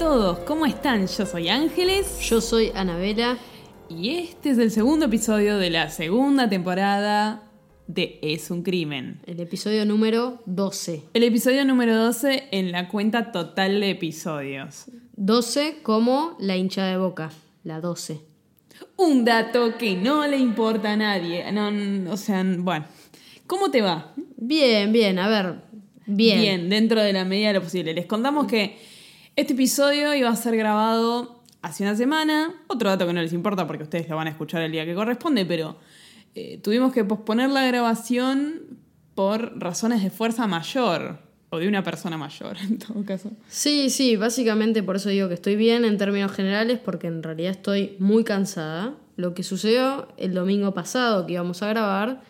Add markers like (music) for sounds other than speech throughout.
Todos, ¿cómo están? Yo soy Ángeles Yo soy Anabela. y este es el segundo episodio de la segunda temporada de Es un Crimen. El episodio número 12. El episodio número 12 en la cuenta total de episodios. 12 como la hincha de boca. La 12. Un dato que no le importa a nadie. No, no, o sea, bueno. ¿Cómo te va? Bien, bien, a ver. Bien. dentro de la medida de lo posible. Les contamos que este episodio iba a ser grabado hace una semana. Otro dato que no les importa porque ustedes lo van a escuchar el día que corresponde, pero eh, tuvimos que posponer la grabación por razones de fuerza mayor. O de una persona mayor, (laughs) en todo caso. Sí, sí, básicamente por eso digo que estoy bien en términos generales, porque en realidad estoy muy cansada. Lo que sucedió el domingo pasado que íbamos a grabar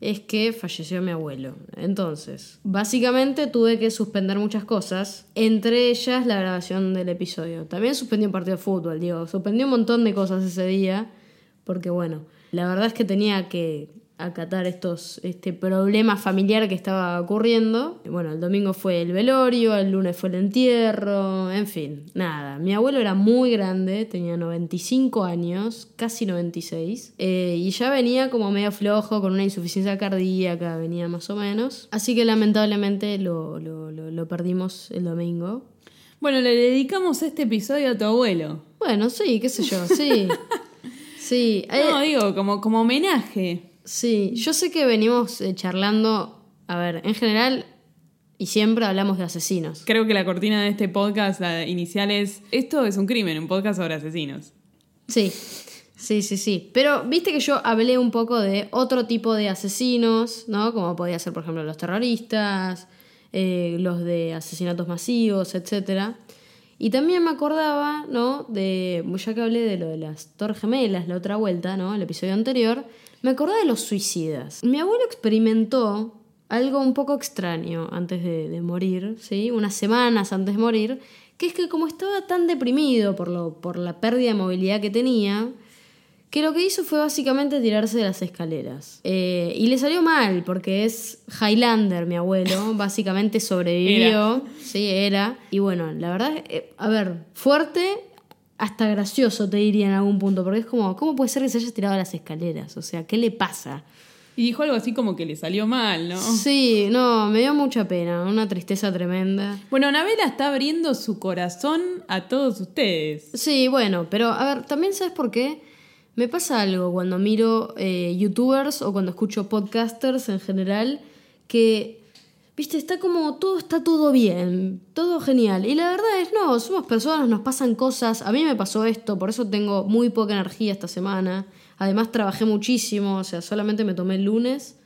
es que falleció mi abuelo. Entonces, básicamente tuve que suspender muchas cosas, entre ellas la grabación del episodio. También suspendí un partido de fútbol, digo, suspendí un montón de cosas ese día, porque bueno, la verdad es que tenía que acatar estos, este problema familiar que estaba ocurriendo. Bueno, el domingo fue el velorio, el lunes fue el entierro, en fin, nada. Mi abuelo era muy grande, tenía 95 años, casi 96, eh, y ya venía como medio flojo, con una insuficiencia cardíaca, venía más o menos. Así que lamentablemente lo, lo, lo, lo perdimos el domingo. Bueno, le dedicamos este episodio a tu abuelo. Bueno, sí, qué sé yo, sí. (laughs) Sí, eh, No, digo, como, como homenaje. Sí, yo sé que venimos eh, charlando, a ver, en general y siempre hablamos de asesinos. Creo que la cortina de este podcast la inicial es Esto es un crimen, un podcast sobre asesinos. Sí, sí, sí, sí. Pero viste que yo hablé un poco de otro tipo de asesinos, ¿no? Como podía ser, por ejemplo, los terroristas, eh, los de asesinatos masivos, etc. Y también me acordaba, ¿no? De, ya que hablé de lo de las Torres Gemelas, la otra vuelta, ¿no? El episodio anterior, me acordaba de los suicidas. Mi abuelo experimentó algo un poco extraño antes de, de morir, ¿sí? Unas semanas antes de morir, que es que como estaba tan deprimido por, lo, por la pérdida de movilidad que tenía, que lo que hizo fue básicamente tirarse de las escaleras. Eh, y le salió mal, porque es Highlander, mi abuelo, (laughs) básicamente sobrevivió, sí, era. Y bueno, la verdad, eh, a ver, fuerte, hasta gracioso te diría en algún punto, porque es como, ¿cómo puede ser que se haya tirado las escaleras? O sea, ¿qué le pasa? Y dijo algo así como que le salió mal, ¿no? Sí, no, me dio mucha pena, una tristeza tremenda. Bueno, Anabela está abriendo su corazón a todos ustedes. Sí, bueno, pero a ver, también sabes por qué. Me pasa algo cuando miro eh, youtubers o cuando escucho podcasters en general, que, viste, está como todo está todo bien, todo genial. Y la verdad es, no, somos personas, nos pasan cosas. A mí me pasó esto, por eso tengo muy poca energía esta semana. Además trabajé muchísimo, o sea, solamente me tomé el lunes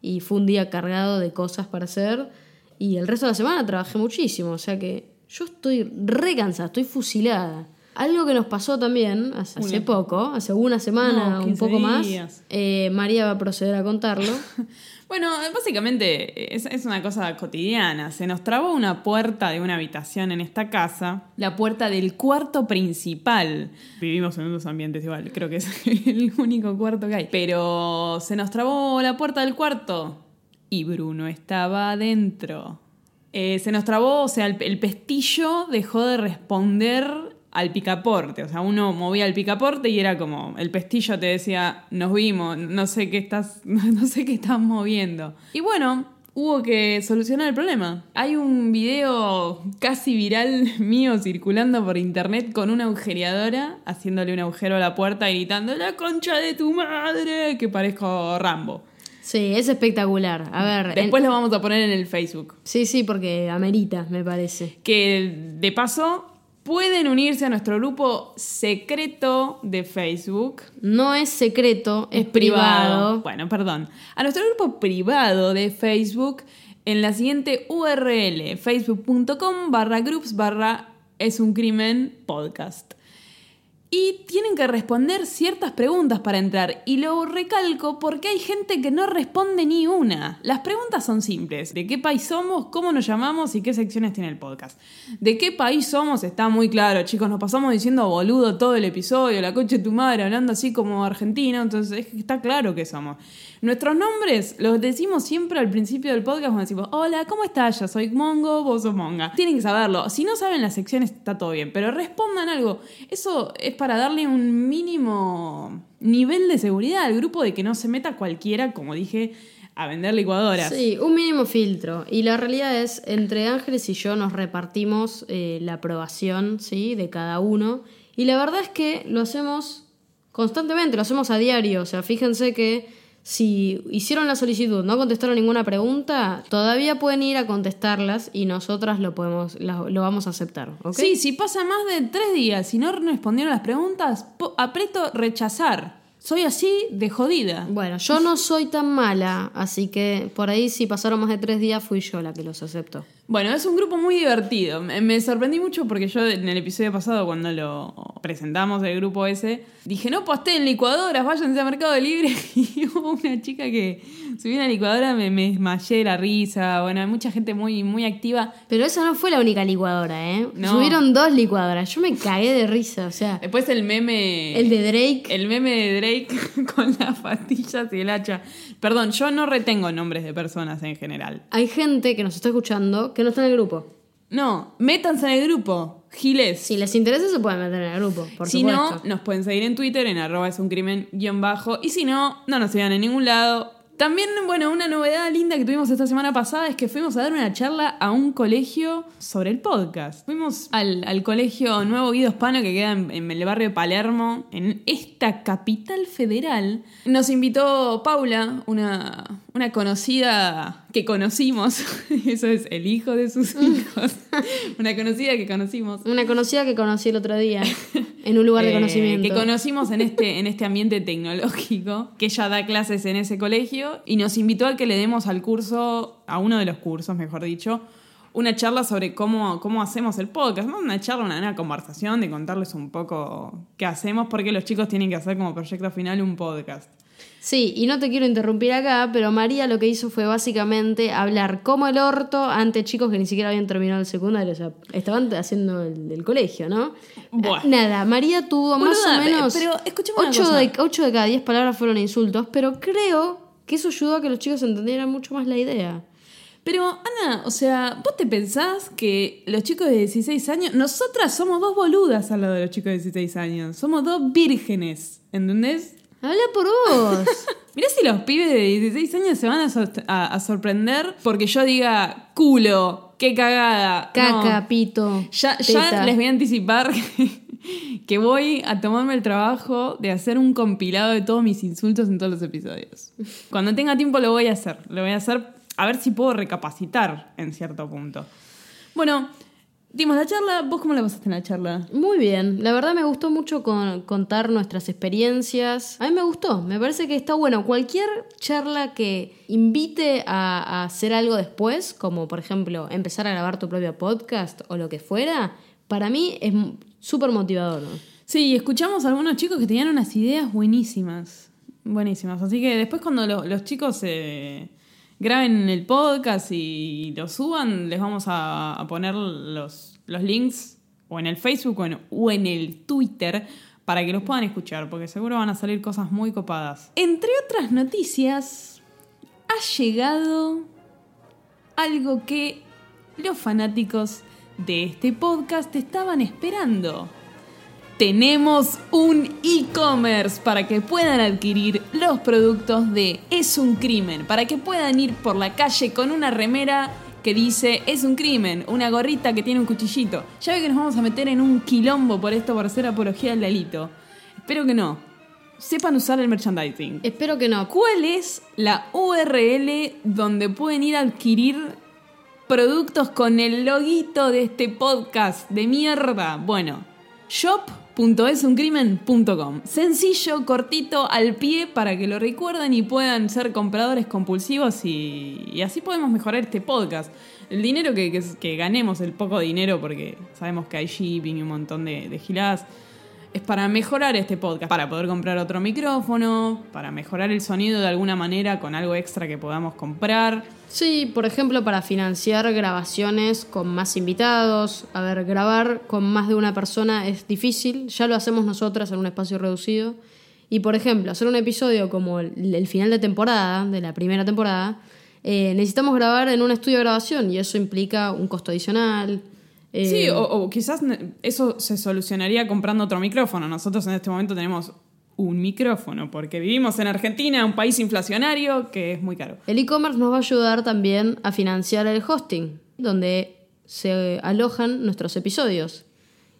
y fue un día cargado de cosas para hacer. Y el resto de la semana trabajé muchísimo, o sea que yo estoy re cansada, estoy fusilada. Algo que nos pasó también hace, poco, hace una semana, No, un 15 poco más. Eh, María va a proceder a contarlo. (laughs) Bueno, básicamente es, es una cosa cotidiana. Se nos trabó una puerta de una habitación en esta casa, la puerta del cuarto principal. Vivimos en dos ambientes igual, creo que es (laughs) el único cuarto que hay. Pero se nos trabó la puerta del cuarto y Bruno estaba adentro. Eh, se nos trabó, o sea, el, el pestillo dejó de responder al picaporte. O sea, uno movía el picaporte y era como, el pestillo te decía, nos vimos, no sé qué estás, (laughs) no sé qué estás moviendo. Y bueno, hubo que solucionar el problema. Hay un video casi viral (laughs) mío circulando por internet con una agujereadora haciéndole un agujero a la puerta y gritando, la concha de tu madre, que parezco Rambo. Sí, es espectacular. A ver, Después lo vamos a poner en el Facebook. sí, sí, porque amerita, me parece. que de paso pueden unirse a nuestro grupo secreto de Facebook. No es secreto, es, privado. Bueno, perdón. A nuestro grupo privado de Facebook en la siguiente URL, facebook.com barra groups barra es un crimen podcast. Y tienen que responder ciertas preguntas para entrar. Y lo recalco porque hay gente que no responde ni una. Las preguntas son simples. ¿De qué país somos? ¿Cómo nos llamamos? ¿Y qué secciones tiene el podcast? ¿De qué país somos? Está muy claro, chicos. Nos pasamos diciendo boludo todo el episodio, la coche de tu madre, hablando así como argentino. Entonces está claro que somos. Nuestros nombres los decimos siempre al principio del podcast cuando decimos, hola, ¿cómo estás? Yo soy Mongo, vos sos Monga. Tienen que saberlo. Si no saben las secciones está todo bien, pero respondan algo. Eso es para darle un mínimo nivel de seguridad al grupo de que no se meta cualquiera, como dije, a vender licuadoras. Sí, un mínimo filtro. Y la realidad es, entre Ángeles y yo nos repartimos eh, la aprobación ¿sí? de cada uno. Y la verdad es que lo hacemos constantemente, lo hacemos a diario. O sea, fíjense que si hicieron la solicitud, no contestaron ninguna pregunta, todavía pueden ir a contestarlas y nosotras lo podemos, lo vamos a aceptar. Sí, si pasa más de tres días y no respondieron las preguntas, aprieto rechazar. Soy así de jodida. Bueno, yo no soy tan mala, así que por ahí si pasaron más de tres días fui yo la que los aceptó. Bueno, es un grupo muy divertido. Me sorprendí mucho porque yo en el episodio pasado, cuando lo presentamos, el grupo ese, dije, no posteen licuadoras, váyanse a Mercado Libre. (laughs) Y hubo una chica que subió una licuadora, me, me desmayé la risa. Bueno, hay mucha gente muy, muy activa. Pero esa no fue la única licuadora, ¿eh? Subieron dos licuadoras. Yo me cagué de risa, o sea. Después el meme... El de Drake. El meme de Drake (laughs) con las pastillas y el hacha. Perdón, yo no retengo nombres de personas en general. Hay gente que nos está escuchando que no está en el grupo. No, métanse en el grupo. Giles. Si les interesa, se pueden meter en el grupo. Por si no, nos pueden seguir en Twitter en arroba es un crimen guion bajo. Y si no, no nos sigan en ningún lado. También, bueno, una novedad linda que tuvimos esta semana pasada es que fuimos a dar una charla a un colegio sobre el podcast. Fuimos al, colegio Nuevo Guido Hispano que queda en, el barrio de Palermo, en esta capital federal. Nos invitó Paula, una, una conocida que conocimos. (laughs) Eso es el hijo de sus hijos. (laughs) una conocida que conocimos. Una conocida que conocí el otro día en un lugar de (laughs) eh, conocimiento. Que conocimos en este, en este ambiente tecnológico, que ella da clases en ese colegio y nos invitó a que le demos al curso, a uno de los cursos, mejor dicho, una charla sobre cómo, cómo hacemos el podcast. Una charla, una, una, conversación de contarles un poco qué hacemos, porque los chicos tienen que hacer como proyecto final un podcast. Sí, y no te quiero interrumpir acá, pero María lo que hizo fue básicamente hablar como el orto ante chicos que ni siquiera habían terminado el secundario, o sea, estaban haciendo el, colegio, ¿no? Nada, María tuvo más o menos pero 8, de, 8 de cada 10 palabras fueron insultos, pero creo que eso ayudó a que los chicos entendieran mucho más la idea. Pero, Ana, o sea, ¿vos te pensás que los chicos de 16 años, nosotras somos dos boludas al lado de los chicos de 16 años, somos dos vírgenes, ¿entendés? Habla por vos. (laughs) Mirá si los pibes de 16 años se van a, sorprender porque yo diga culo, qué cagada. Caca, pito. Ya, ya, les voy a anticipar (laughs) que, voy a tomarme el trabajo de hacer un compilado de todos mis insultos en todos los episodios. Cuando tenga tiempo lo voy a hacer. Lo voy a hacer a ver si puedo recapacitar en cierto punto. Bueno, dimos la charla. ¿Vos cómo la pasaste en la charla? Muy bien. La verdad me gustó mucho contar nuestras experiencias. A mí me gustó. Me parece que está bueno. Cualquier charla que invite a, hacer algo después, como por ejemplo empezar a grabar tu propio podcast o lo que fuera, para mí es súper motivador. Sí, escuchamos a algunos chicos que tenían unas ideas buenísimas. Buenísimas. Así que después cuando los chicos se graben el podcast y lo suban, les vamos a, poner los, los, links o en el Facebook o en, el Twitter para que los puedan escuchar, porque seguro van a salir cosas muy copadas. Entre otras noticias, ha llegado algo que los fanáticos de este podcast estaban esperando tenemos un e-commerce para que puedan adquirir los productos de Es un crimen, para que puedan ir por la calle con una remera que dice Es un crimen, una gorrita que tiene un cuchillito. Ya ve que nos vamos a meter en un quilombo por esto, por hacer apología del delito. Espero que no. Sepan usar el merchandising. Espero que no. ¿Cuál es la URL donde pueden ir a adquirir productos con el loguito de este podcast de mierda? Bueno, shop .esuncrimen.com. Sencillo, cortito, al pie para que lo recuerden y puedan ser compradores compulsivos y, así podemos mejorar este podcast. El dinero que, ganemos, el poco dinero, porque sabemos que hay shipping y un montón de, de giladas, es para mejorar este podcast, para poder comprar otro micrófono, para mejorar el sonido de alguna manera con algo extra que podamos comprar. Sí, por ejemplo, para financiar grabaciones con más invitados. A ver, grabar con más de una persona es difícil, ya lo hacemos nosotras en un espacio reducido. Y por ejemplo, hacer un episodio como el, final de temporada, de la primera temporada, eh, necesitamos grabar en un estudio de grabación y eso implica un costo adicional. eh, Sí, o, quizás eso se solucionaría comprando otro micrófono. Nosotros en este momento tenemos un micrófono porque vivimos en Argentina, un país inflacionario que es muy caro. El e-commerce nos va a ayudar también a financiar el hosting, donde se alojan nuestros episodios.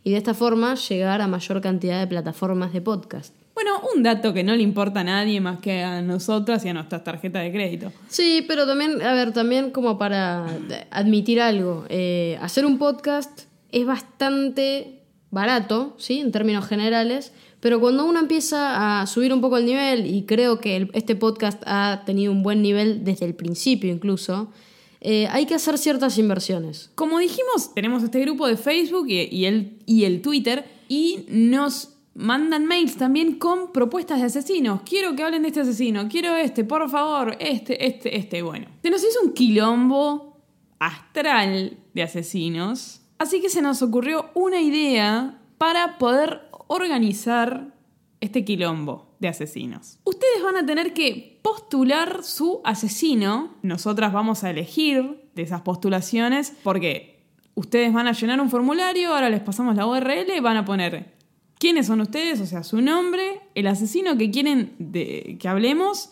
Y de esta forma llegar a mayor cantidad de plataformas de podcast. Bueno, un dato que no le importa a nadie más que a nosotras y a nuestras tarjetas de crédito. Sí, pero también, a ver, también como para admitir algo, eh, hacer un podcast es bastante barato, ¿sí? En términos generales, pero cuando uno empieza a subir un poco el nivel, y creo que este podcast ha tenido un buen nivel desde el principio incluso, eh, hay que hacer ciertas inversiones. Como dijimos, tenemos este grupo de Facebook y el, y el Twitter y nos mandan mails también con propuestas de asesinos. Quiero que hablen de este asesino, quiero este, por favor, este, este, este. Bueno, se nos hizo un quilombo astral de asesinos, así que se nos ocurrió una idea para poder organizar este quilombo de asesinos. Ustedes van a tener que postular su asesino. Nosotras vamos a elegir de esas postulaciones porque ustedes van a llenar un formulario, ahora les pasamos la URL, van a poner quiénes son ustedes, o sea, su nombre, el asesino que quieren que hablemos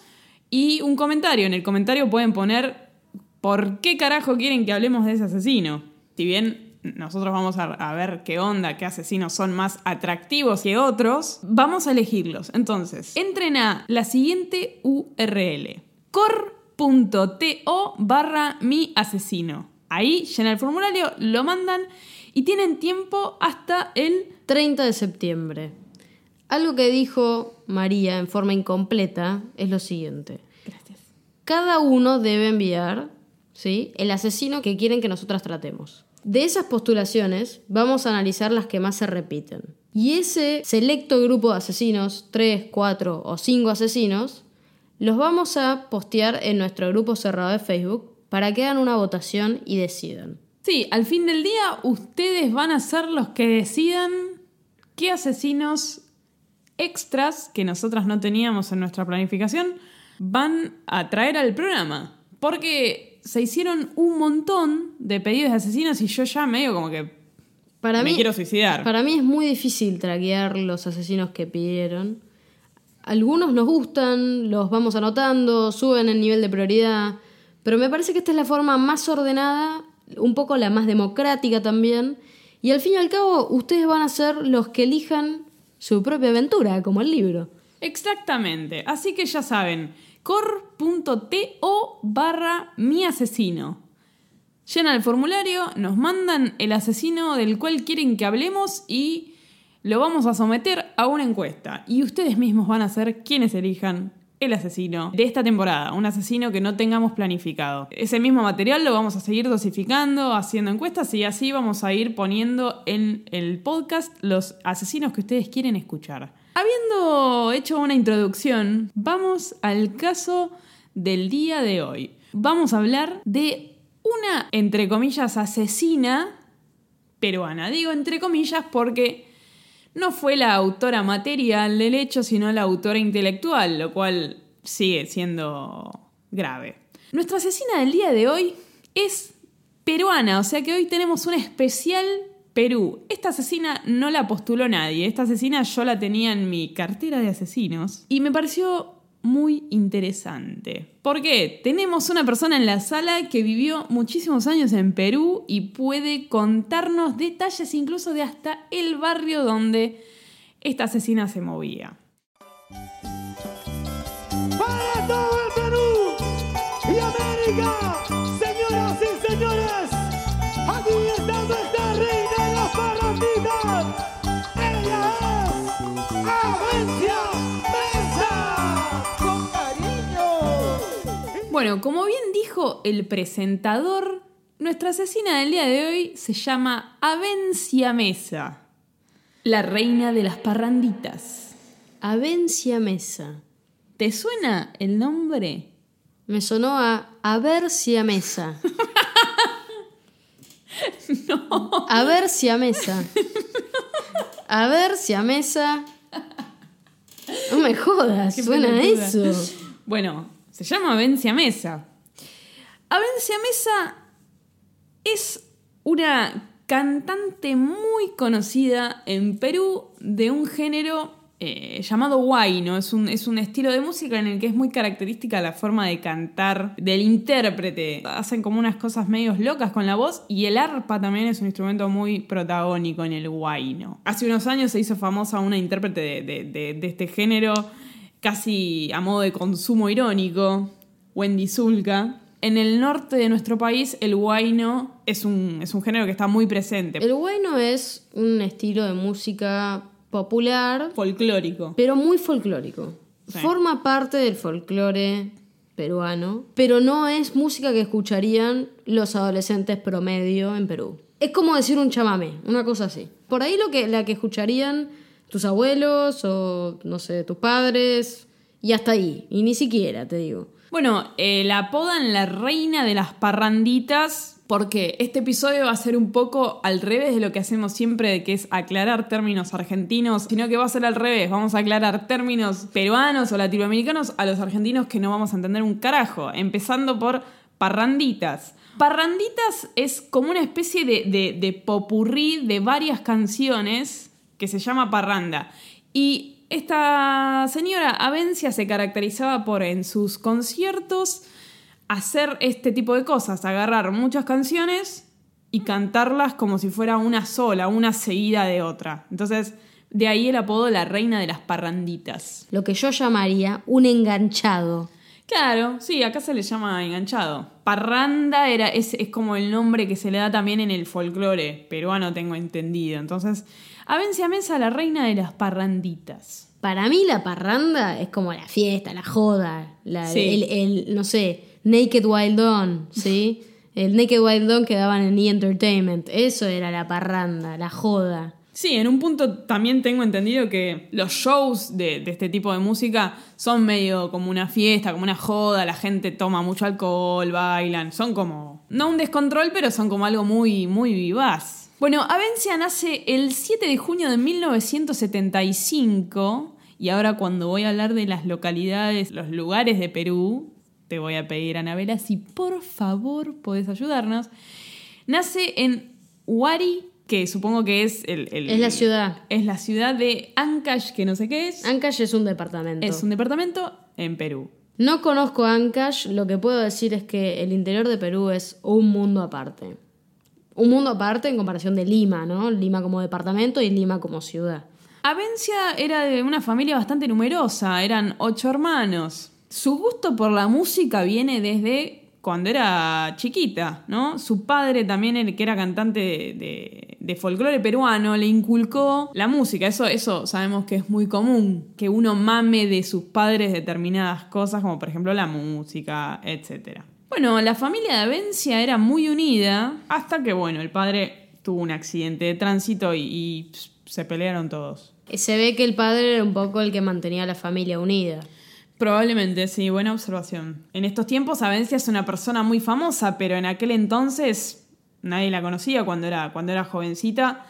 y un comentario. En el comentario pueden poner por qué carajo quieren que hablemos de ese asesino. Si bien nosotros vamos a, a ver qué onda, qué asesinos son más atractivos que otros, vamos a elegirlos. Entonces, entren a la siguiente URL, core.to barra mi asesino. Ahí llenan el formulario, lo mandan y tienen tiempo hasta el 30 de septiembre. Algo que dijo María en forma incompleta es lo siguiente. Gracias. Cada uno debe enviar ¿sí? el asesino que quieren que nosotras tratemos. De esas postulaciones vamos a analizar las que más se repiten. Y ese selecto grupo de asesinos, 3, 4 o 5 asesinos, los vamos a postear en nuestro grupo cerrado de Facebook para que hagan una votación y decidan. Sí, al fin del día ustedes van a ser los que decidan qué asesinos extras que nosotras no teníamos en nuestra planificación van a traer al programa. Porque se hicieron un montón de pedidos de asesinos y yo ya medio como que Para me mí, quiero suicidar. Para mí es muy difícil traquear los asesinos que pidieron. Algunos nos gustan, los vamos anotando, suben el nivel de prioridad, pero me parece que esta es la forma más ordenada, un poco la más democrática también, y al fin y al cabo ustedes van a ser los que elijan su propia aventura, como el libro. Exactamente. Así que ya saben, core.to barra mi asesino. Llenan el formulario, nos mandan el asesino del cual quieren que hablemos y lo vamos a someter a una encuesta. Y ustedes mismos van a ser quienes elijan el asesino de esta temporada, un asesino que no tengamos planificado. Ese mismo material lo vamos a seguir dosificando, haciendo encuestas y así vamos a ir poniendo en el podcast los asesinos que ustedes quieren escuchar. Habiendo hecho una introducción, vamos al caso del día de hoy. Vamos a hablar de una, entre comillas, asesina peruana. Digo entre comillas porque no fue la autora material del hecho, sino la autora intelectual, lo cual sigue siendo grave. Nuestra asesina del día de hoy es peruana, o sea que hoy tenemos un especial Perú. Esta asesina no la postuló nadie, esta asesina yo la tenía en mi cartera de asesinos y me pareció muy interesante. ¿Por qué? Tenemos una persona en la sala que vivió muchísimos años en Perú y puede contarnos detalles incluso de hasta el barrio donde esta asesina se movía. para todo el Perú y América, Bueno, como bien dijo el presentador, nuestra asesina del día de hoy se llama Avencia Mesa. La reina de las parranditas. Avencia Mesa. ¿Te suena el nombre? Me sonó a Aversia Mesa. (laughs) no. Aversia Mesa. Aversia Mesa. No me jodas, Qué suena pelotuda. eso. Bueno, se llama Avencia Mesa. Avencia Mesa es una cantante muy conocida en Perú de un género eh, llamado huayno. Es un, es un estilo de música en el que es muy característica la forma de cantar del intérprete. Hacen como unas cosas medios locas con la voz y el arpa también es un instrumento muy protagónico en el huayno. Hace unos años se hizo famosa una intérprete de- de- de este género casi a modo de consumo irónico, Wendy Zulka. En el norte de nuestro país, el huayno es un, es un género que está muy presente, El bueno es un estilo de música popular, folclórico. pero muy folclórico. Sí. Forma parte del folclore peruano, pero no es música que escucharían los adolescentes promedio en Perú. Es como decir un chamamé, una cosa así. Por ahí lo que, la que escucharían tus abuelos o, no sé, tus padres, y hasta ahí. Y ni siquiera, te digo. Bueno, eh, la apodan la reina de las parranditas porque este episodio va a ser un poco al revés de lo que hacemos siempre, de que es aclarar términos argentinos, sino que va a ser al revés. Vamos a aclarar términos peruanos o latinoamericanos a los argentinos que no vamos a entender un carajo, empezando por parranditas. Parranditas es como una especie de, de, de popurrí de varias canciones que se llama parranda. Y esta señora Avencia se caracterizaba por en sus conciertos hacer este tipo de cosas, agarrar muchas canciones y cantarlas como si fuera una sola, una seguida de otra. Entonces, de ahí el apodo la reina de las parranditas. Lo que yo llamaría un enganchado. Claro, sí, acá se le llama enganchado. Parranda era, es, es como el nombre que se le da también en el folclore peruano, tengo entendido. Entonces, Avencia Mesa, la reina de las parranditas. Para mí la parranda es como la fiesta, la joda, la- Sí. el, el, no sé, Naked Wild On, ¿sí? (laughs) El Naked Wild On que daban en E! Entertainment. Eso era la parranda, la joda. Sí, en un punto también tengo entendido que los shows de, de este tipo de música son medio como una fiesta, como una joda, la gente toma mucho alcohol, bailan, son como, no un descontrol, pero son como algo muy, muy vivaz. Bueno, Avencia nace el 7 de junio de 1975 y ahora cuando voy a hablar de las localidades, los lugares de Perú, te voy a pedir, Anabela, si por favor podés ayudarnos. Nace en Huari, que supongo que es el, el- Es la ciudad. Es la ciudad de Ancash, que no sé qué es. Ancash es un departamento. es un departamento en Perú. No conozco Ancash, lo que puedo decir es que el interior de Perú es un mundo aparte. Un mundo aparte en comparación de Lima, ¿no? Lima como departamento y Lima como ciudad. Avencia era de una familia bastante numerosa, eran ocho hermanos. Su gusto por la música viene desde cuando era chiquita, ¿no? Su padre también, el que era cantante de, de- folclore peruano, le inculcó la música. Eso, eso sabemos que es muy común, que uno mame de sus padres determinadas cosas, como por ejemplo la música, etc. Bueno, la familia de Avencia era muy unida hasta que, bueno, el padre tuvo un accidente de tránsito y, se pelearon todos. Se ve que el padre era un poco el que mantenía a la familia unida. Probablemente, sí, buena observación. En estos tiempos Avencia es una persona muy famosa, pero en aquel entonces nadie la conocía cuando era, cuando era jovencita.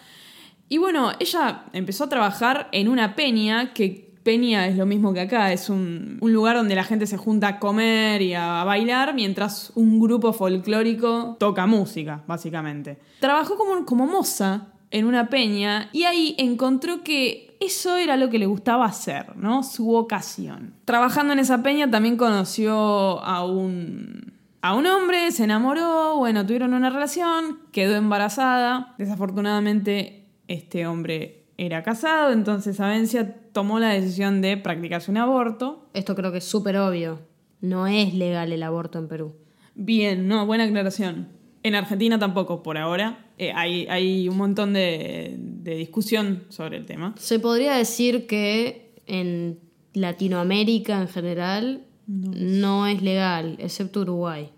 Y bueno, ella empezó a trabajar en una peña, que peña es lo mismo que acá, es un, un lugar donde la gente se junta a comer y a bailar, mientras un grupo folclórico toca música, básicamente. Trabajó como, como moza en una peña y ahí encontró que eso era lo que le gustaba hacer, ¿no? Su vocación. Trabajando en esa peña también conoció a un a un hombre, se enamoró, bueno, tuvieron una relación, quedó embarazada. Desafortunadamente, este hombre era casado, entonces Avencia tomó la decisión de practicarse un aborto. Esto creo que es súper obvio. No es legal el aborto en Perú. Bien, no, buena aclaración. En Argentina tampoco, por ahora. Eh, hay, hay un montón de, de discusión sobre el tema. Se podría decir que en Latinoamérica en general no, es legal, excepto Uruguay.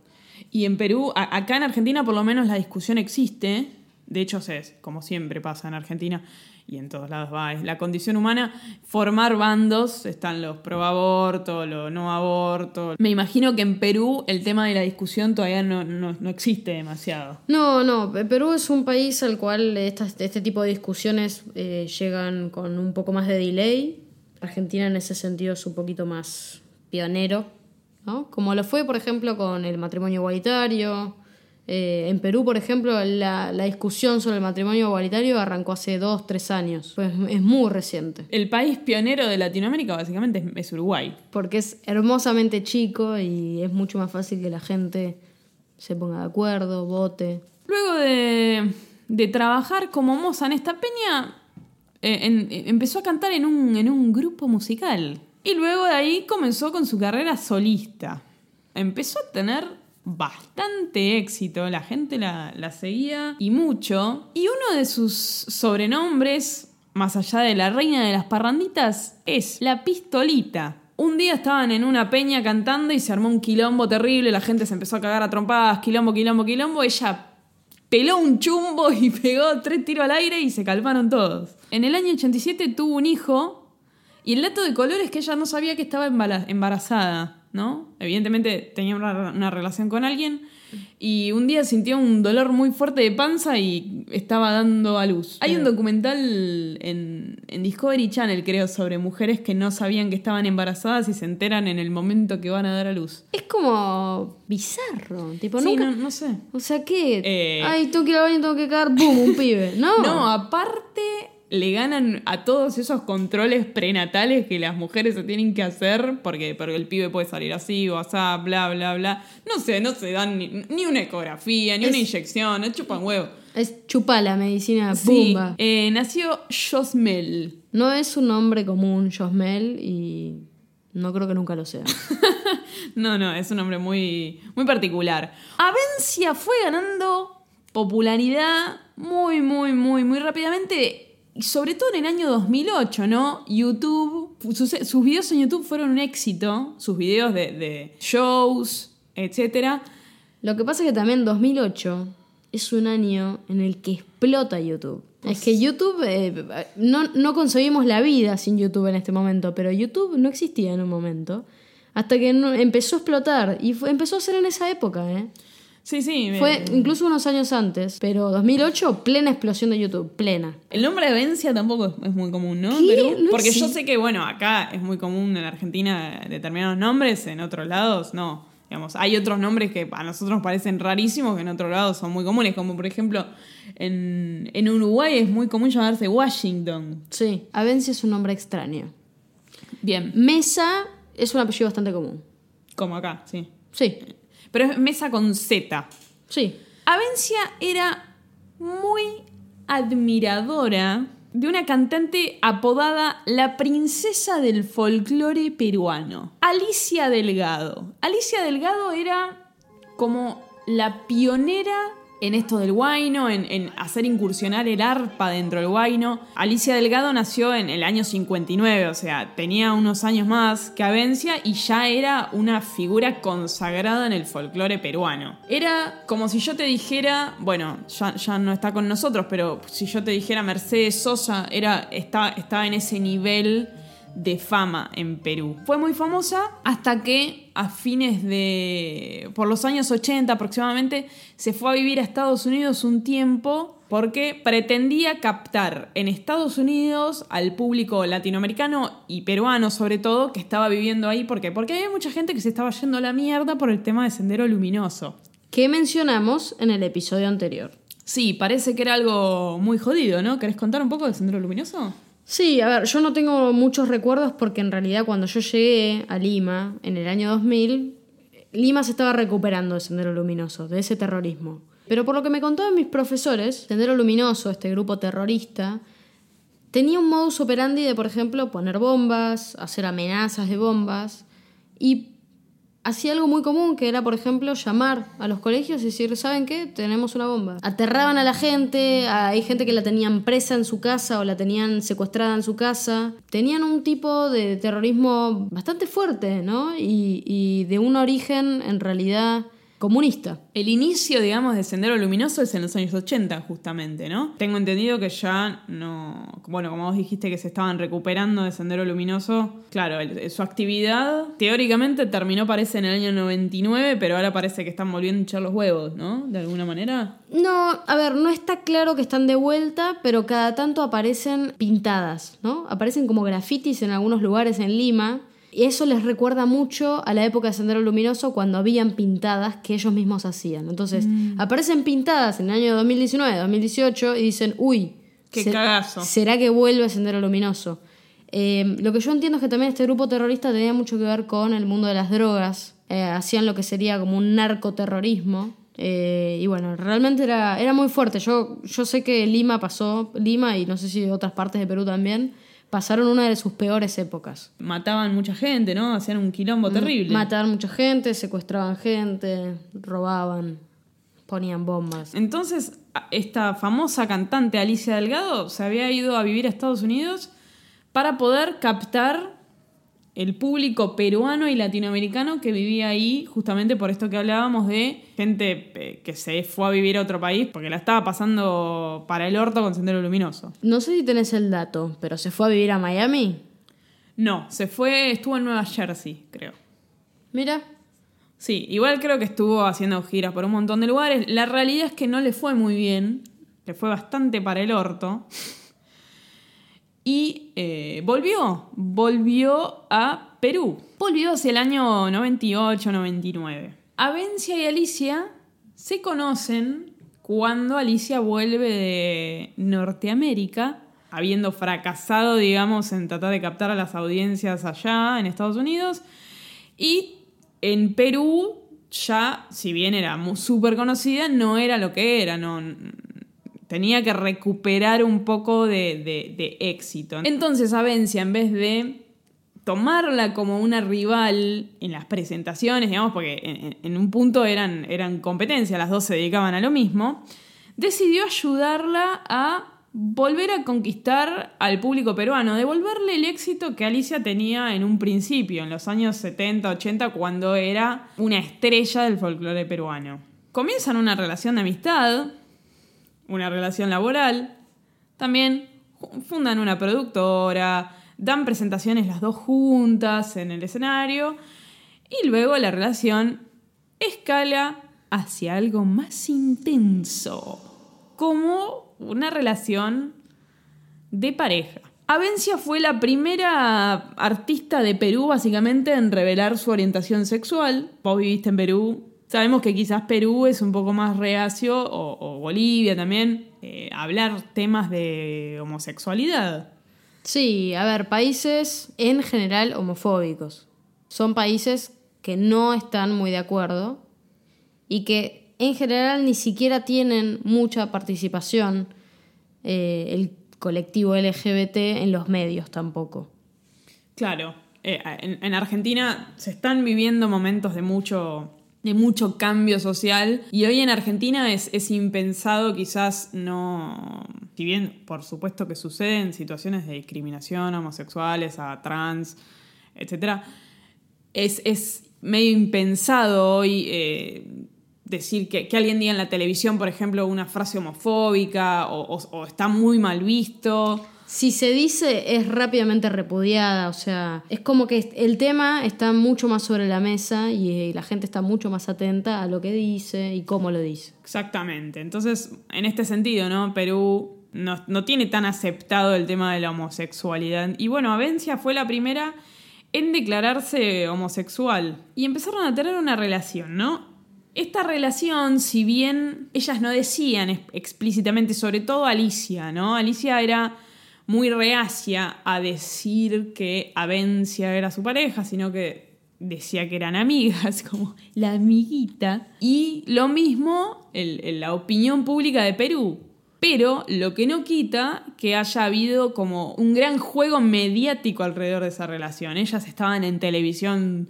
Y en Perú, a- acá en Argentina por lo menos la discusión existe, de hecho es, como siempre pasa en Argentina y en todos lados va, es la condición humana, formar bandos, están los pro aborto, los no aborto. Me imagino que en Perú el tema de la discusión todavía no, no- no existe demasiado. No, no, Pe- Perú es un país al cual este tipo de discusiones eh, llegan con un poco más de delay. Argentina en ese sentido es un poquito más pionero, ¿no? Como lo fue, por ejemplo, con el matrimonio igualitario. Eh, en Perú, por ejemplo, la, la discusión sobre el matrimonio igualitario arrancó hace dos, tres años. Pues es muy reciente. El país pionero de Latinoamérica básicamente es, es Uruguay. Porque es hermosamente chico y es mucho más fácil que la gente se ponga de acuerdo, vote. Luego de, de trabajar como moza en esta peña, eh, en- eh, empezó a cantar en un, en un grupo musical. Y luego de ahí comenzó con su carrera solista. Empezó a tener bastante éxito, la gente la, seguía y mucho. Y uno de sus sobrenombres, más allá de la reina de las parranditas, es la pistolita. Un día estaban en una peña cantando y se armó un quilombo terrible, la gente se empezó a cagar a trompadas, quilombo, quilombo, quilombo, ella peló un chumbo (laughs) y pegó tres tiros al aire y se calmaron todos. En el año 87 tuvo un hijo y el dato de color es que ella no sabía que estaba embarazada, ¿no? Evidentemente tenía una, una relación con alguien y un día sintió un dolor muy fuerte de panza y estaba dando a luz. Hay un documental en, en Discovery Channel, creo, sobre mujeres que no sabían que estaban embarazadas y se enteran en el momento que van a dar a luz. Es como bizarro, tipo, Sí, nunca... no, no sé. O sea, ¿qué? Eh. Ay, tengo que ir al baño, tengo que cagar, ¡pum! Un pibe. No. (laughs) No, aparte le ganan a todos esos controles prenatales que las mujeres se tienen que hacer porque, porque el pibe puede salir así o así, bla, bla, bla. No sé, no se dan ni, ni una ecografía, ni Es- una inyección, no chupan huevo. Es chupá la medicina, Sí, pumba. eh, nació Josmel. No es un nombre común, Josmel, y no creo que nunca lo sea. (laughs) No, no, es un nombre muy, muy particular. Avencia fue ganando popularidad muy, muy, muy, muy rápidamente. Y sobre todo en el año 2008, ¿no? YouTube, sus, sus videos en YouTube fueron un éxito. Sus videos de, de shows, etc. Lo que pasa es que también 2008 es un año en el que explota YouTube. Es que YouTube, eh, no, no concebimos la vida sin YouTube en este momento, pero YouTube no existía en un momento. Hasta que empezó a explotar y fue- empezó a ser en esa época, ¿eh? Sí, sí. me- Fue incluso unos años antes, pero 2008, plena explosión de YouTube, plena. El nombre de Avencia tampoco es, muy común, ¿no? ¿Qué? Perú? No Porque yo sé que, bueno, acá es muy común en Argentina determinados nombres, en otros lados no. Digamos, hay otros nombres que a nosotros nos parecen rarísimos que en otros lados son muy comunes, como por ejemplo en, en Uruguay es muy común llamarse Washington. Sí, Avencia es un nombre extraño. Bien, Mesa es un apellido bastante común. como acá, sí. Sí, Pero es mesa con Z. sí. Avencia era muy admiradora de una cantante apodada la princesa del folclore peruano, Alicia Delgado. Alicia Delgado era como la pionera en esto del guayno, en, hacer incursionar el arpa dentro del guayno. Alicia Delgado nació en el año 59, o sea, tenía unos años más que Avencia y ya era una figura consagrada en el folclore peruano. Era como si yo te dijera, bueno, ya, ya no está con nosotros, pero si yo te dijera Mercedes Sosa, era, estaba, estaba en ese nivel de fama en Perú. Fue muy famosa hasta que a fines de... por los años 80 aproximadamente, se fue a vivir a Estados Unidos un tiempo porque pretendía captar en Estados Unidos al público latinoamericano y peruano sobre todo que estaba viviendo ahí. ¿Por qué? Porque había mucha gente que se estaba yendo a la mierda por el tema de Sendero Luminoso. Que mencionamos en el episodio anterior. Sí, parece que era algo muy jodido, ¿no? ¿Querés contar un poco del Sendero Luminoso? Sí, a ver, yo no tengo muchos recuerdos porque en realidad cuando yo llegué a Lima en el año 2000, Lima se estaba recuperando de Sendero Luminoso, de ese terrorismo. Pero por lo que me contaban mis profesores, Sendero Luminoso, este grupo terrorista, tenía un modus operandi de, por ejemplo, poner bombas, hacer amenazas de bombas y hacía algo muy común que era, por ejemplo, llamar a los colegios y decir, ¿saben qué? Tenemos una bomba. Aterraban a la gente, hay gente que la tenían presa en su casa o la tenían secuestrada en su casa. Tenían un tipo de terrorismo bastante fuerte, ¿no? Y, y de un origen, en realidad, comunista. El inicio, digamos, de Sendero Luminoso es en los años 80, justamente, ¿no? Tengo entendido que ya no. Bueno, como vos dijiste que se estaban recuperando de Sendero Luminoso, claro, su actividad teóricamente terminó, parece, en el año 99, pero ahora parece que están volviendo a echar los huevos, ¿no? De alguna manera. No, a ver, no está claro que están de vuelta, pero cada tanto aparecen pintadas, ¿no? Aparecen como grafitis en algunos lugares en Lima. Y eso les recuerda mucho a la época de Sendero Luminoso cuando habían pintadas que ellos mismos hacían. Entonces, aparecen pintadas en el año 2019, 2018 y dicen, uy, Qué cagazo. ¿será que vuelve Sendero Luminoso? Eh, lo que yo entiendo es que también este grupo terrorista tenía mucho que ver con el mundo de las drogas. Eh, hacían lo que sería como un narcoterrorismo. Eh, y bueno, realmente era, era muy fuerte. Yo, yo sé que Lima pasó, Lima y no sé si otras partes de Perú también, pasaron una de sus peores épocas. Mataban mucha gente, ¿no? Hacían un quilombo terrible. Mataban mucha gente, secuestraban gente, robaban, ponían bombas. Entonces, esta famosa cantante Alicia Delgado se había ido a vivir a Estados Unidos para poder captar el público peruano y latinoamericano que vivía ahí, justamente por esto que hablábamos de gente eh, que se fue a vivir a otro país porque la estaba pasando para el orto con Sendero Luminoso. No sé si tenés el dato, pero se fue a vivir a Miami. No, se fue, estuvo en Nueva Jersey, creo. Mira, Sí, igual creo que estuvo haciendo giras por un montón de lugares. La realidad es que no le fue muy bien, le fue bastante para el orto. Y eh, volvió, volvió a Perú. Volvió hacia el año 98-99. Avencia y Alicia se conocen cuando Alicia vuelve de Norteamérica, habiendo fracasado, digamos, en tratar de captar a las audiencias allá en Estados Unidos. Y en Perú, ya, si bien era súper conocida, no era lo que era, no, tenía que recuperar un poco de, de- éxito. Entonces Avencia, en vez de tomarla como una rival en las presentaciones, digamos, porque en un punto eran, eran competencia, las dos se dedicaban a lo mismo, decidió ayudarla a volver a conquistar al público peruano, devolverle el éxito que Alicia tenía en un principio, en los años 70, 80, cuando era una estrella del folclore peruano. Comienzan una relación de amistad, una relación laboral, también fundan una productora, dan presentaciones las dos juntas en el escenario y luego la relación escala hacia algo más intenso, como una relación de pareja. Avencia fue la primera artista de Perú básicamente en revelar su orientación sexual. Vos viviste en Perú. Sabemos que quizás Perú es un poco más reacio, o, o Bolivia también, eh, hablar temas de homosexualidad. Sí, a ver, países en general homofóbicos. Son países que no están muy de acuerdo y que en general ni siquiera tienen mucha participación eh, el colectivo LGBT en los medios tampoco. Claro, eh, en, en Argentina se están viviendo momentos de mucho, de mucho cambio social y hoy en Argentina es, es impensado quizás no, si bien por supuesto que suceden situaciones de discriminación a homosexuales, a trans, etc., es, es medio impensado hoy eh, decir que, que alguien diga en la televisión, por ejemplo, una frase homofóbica o, está muy mal visto. Si se dice es rápidamente repudiada, o sea, es como que el tema está mucho más sobre la mesa y eh, la gente está mucho más atenta a lo que dice y cómo lo dice. Exactamente. Entonces, en este sentido, ¿no? Perú no, no tiene tan aceptado el tema de la homosexualidad. Y bueno, Avencia fue la primera en declararse homosexual. Y empezaron a tener una relación, ¿no? Esta relación, si bien ellas no decían ex- explícitamente, sobre todo Alicia, ¿no? Alicia era muy reacia a decir que Avencia era su pareja, sino que decía que eran amigas, (laughs) como la amiguita. Y lo mismo el- la opinión pública de Perú. Pero lo que no quita que haya habido como un gran juego mediático alrededor de esa relación. Ellas estaban en televisión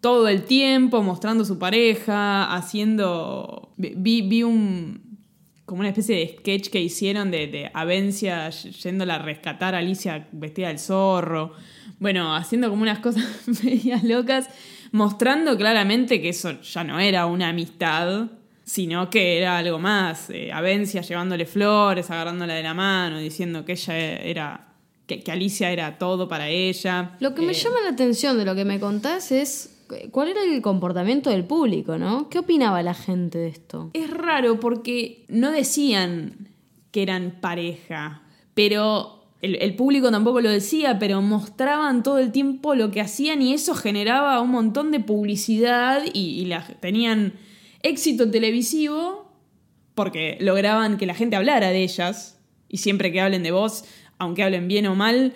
todo el tiempo mostrando su pareja, haciendo... Vi, vi un... como una especie de sketch que hicieron de, de Avencia yéndola a rescatar a Alicia vestida del zorro. Bueno, haciendo como unas cosas (laughs) medias locas. mostrando claramente que eso ya no era una amistad, sino que era algo más. Eh, Avencia llevándole flores, agarrándola de la mano, diciendo que ella era. que, que Alicia era todo para ella. Lo que me Eh, llama la atención de lo que me contás es cuál era el comportamiento del público, ¿no? ¿Qué opinaba la gente de esto? Es raro porque no decían que eran pareja, pero el, público tampoco lo decía, pero mostraban todo el tiempo lo que hacían y eso generaba un montón de publicidad y, y la- tenían éxito televisivo porque lograban que la gente hablara de ellas y siempre que hablen de vos, aunque hablen bien o mal,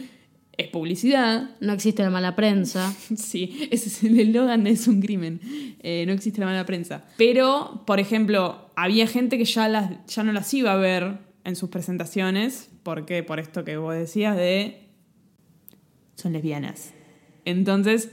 es publicidad. No existe la mala prensa. (laughs) Sí, ese es el eslogan, es un crimen. Eh, no existe la mala prensa. Pero, por ejemplo, había gente que ya, las, ya no las iba a ver en sus presentaciones. ¿Por qué? Por esto que vos decías de... Son lesbianas. Entonces,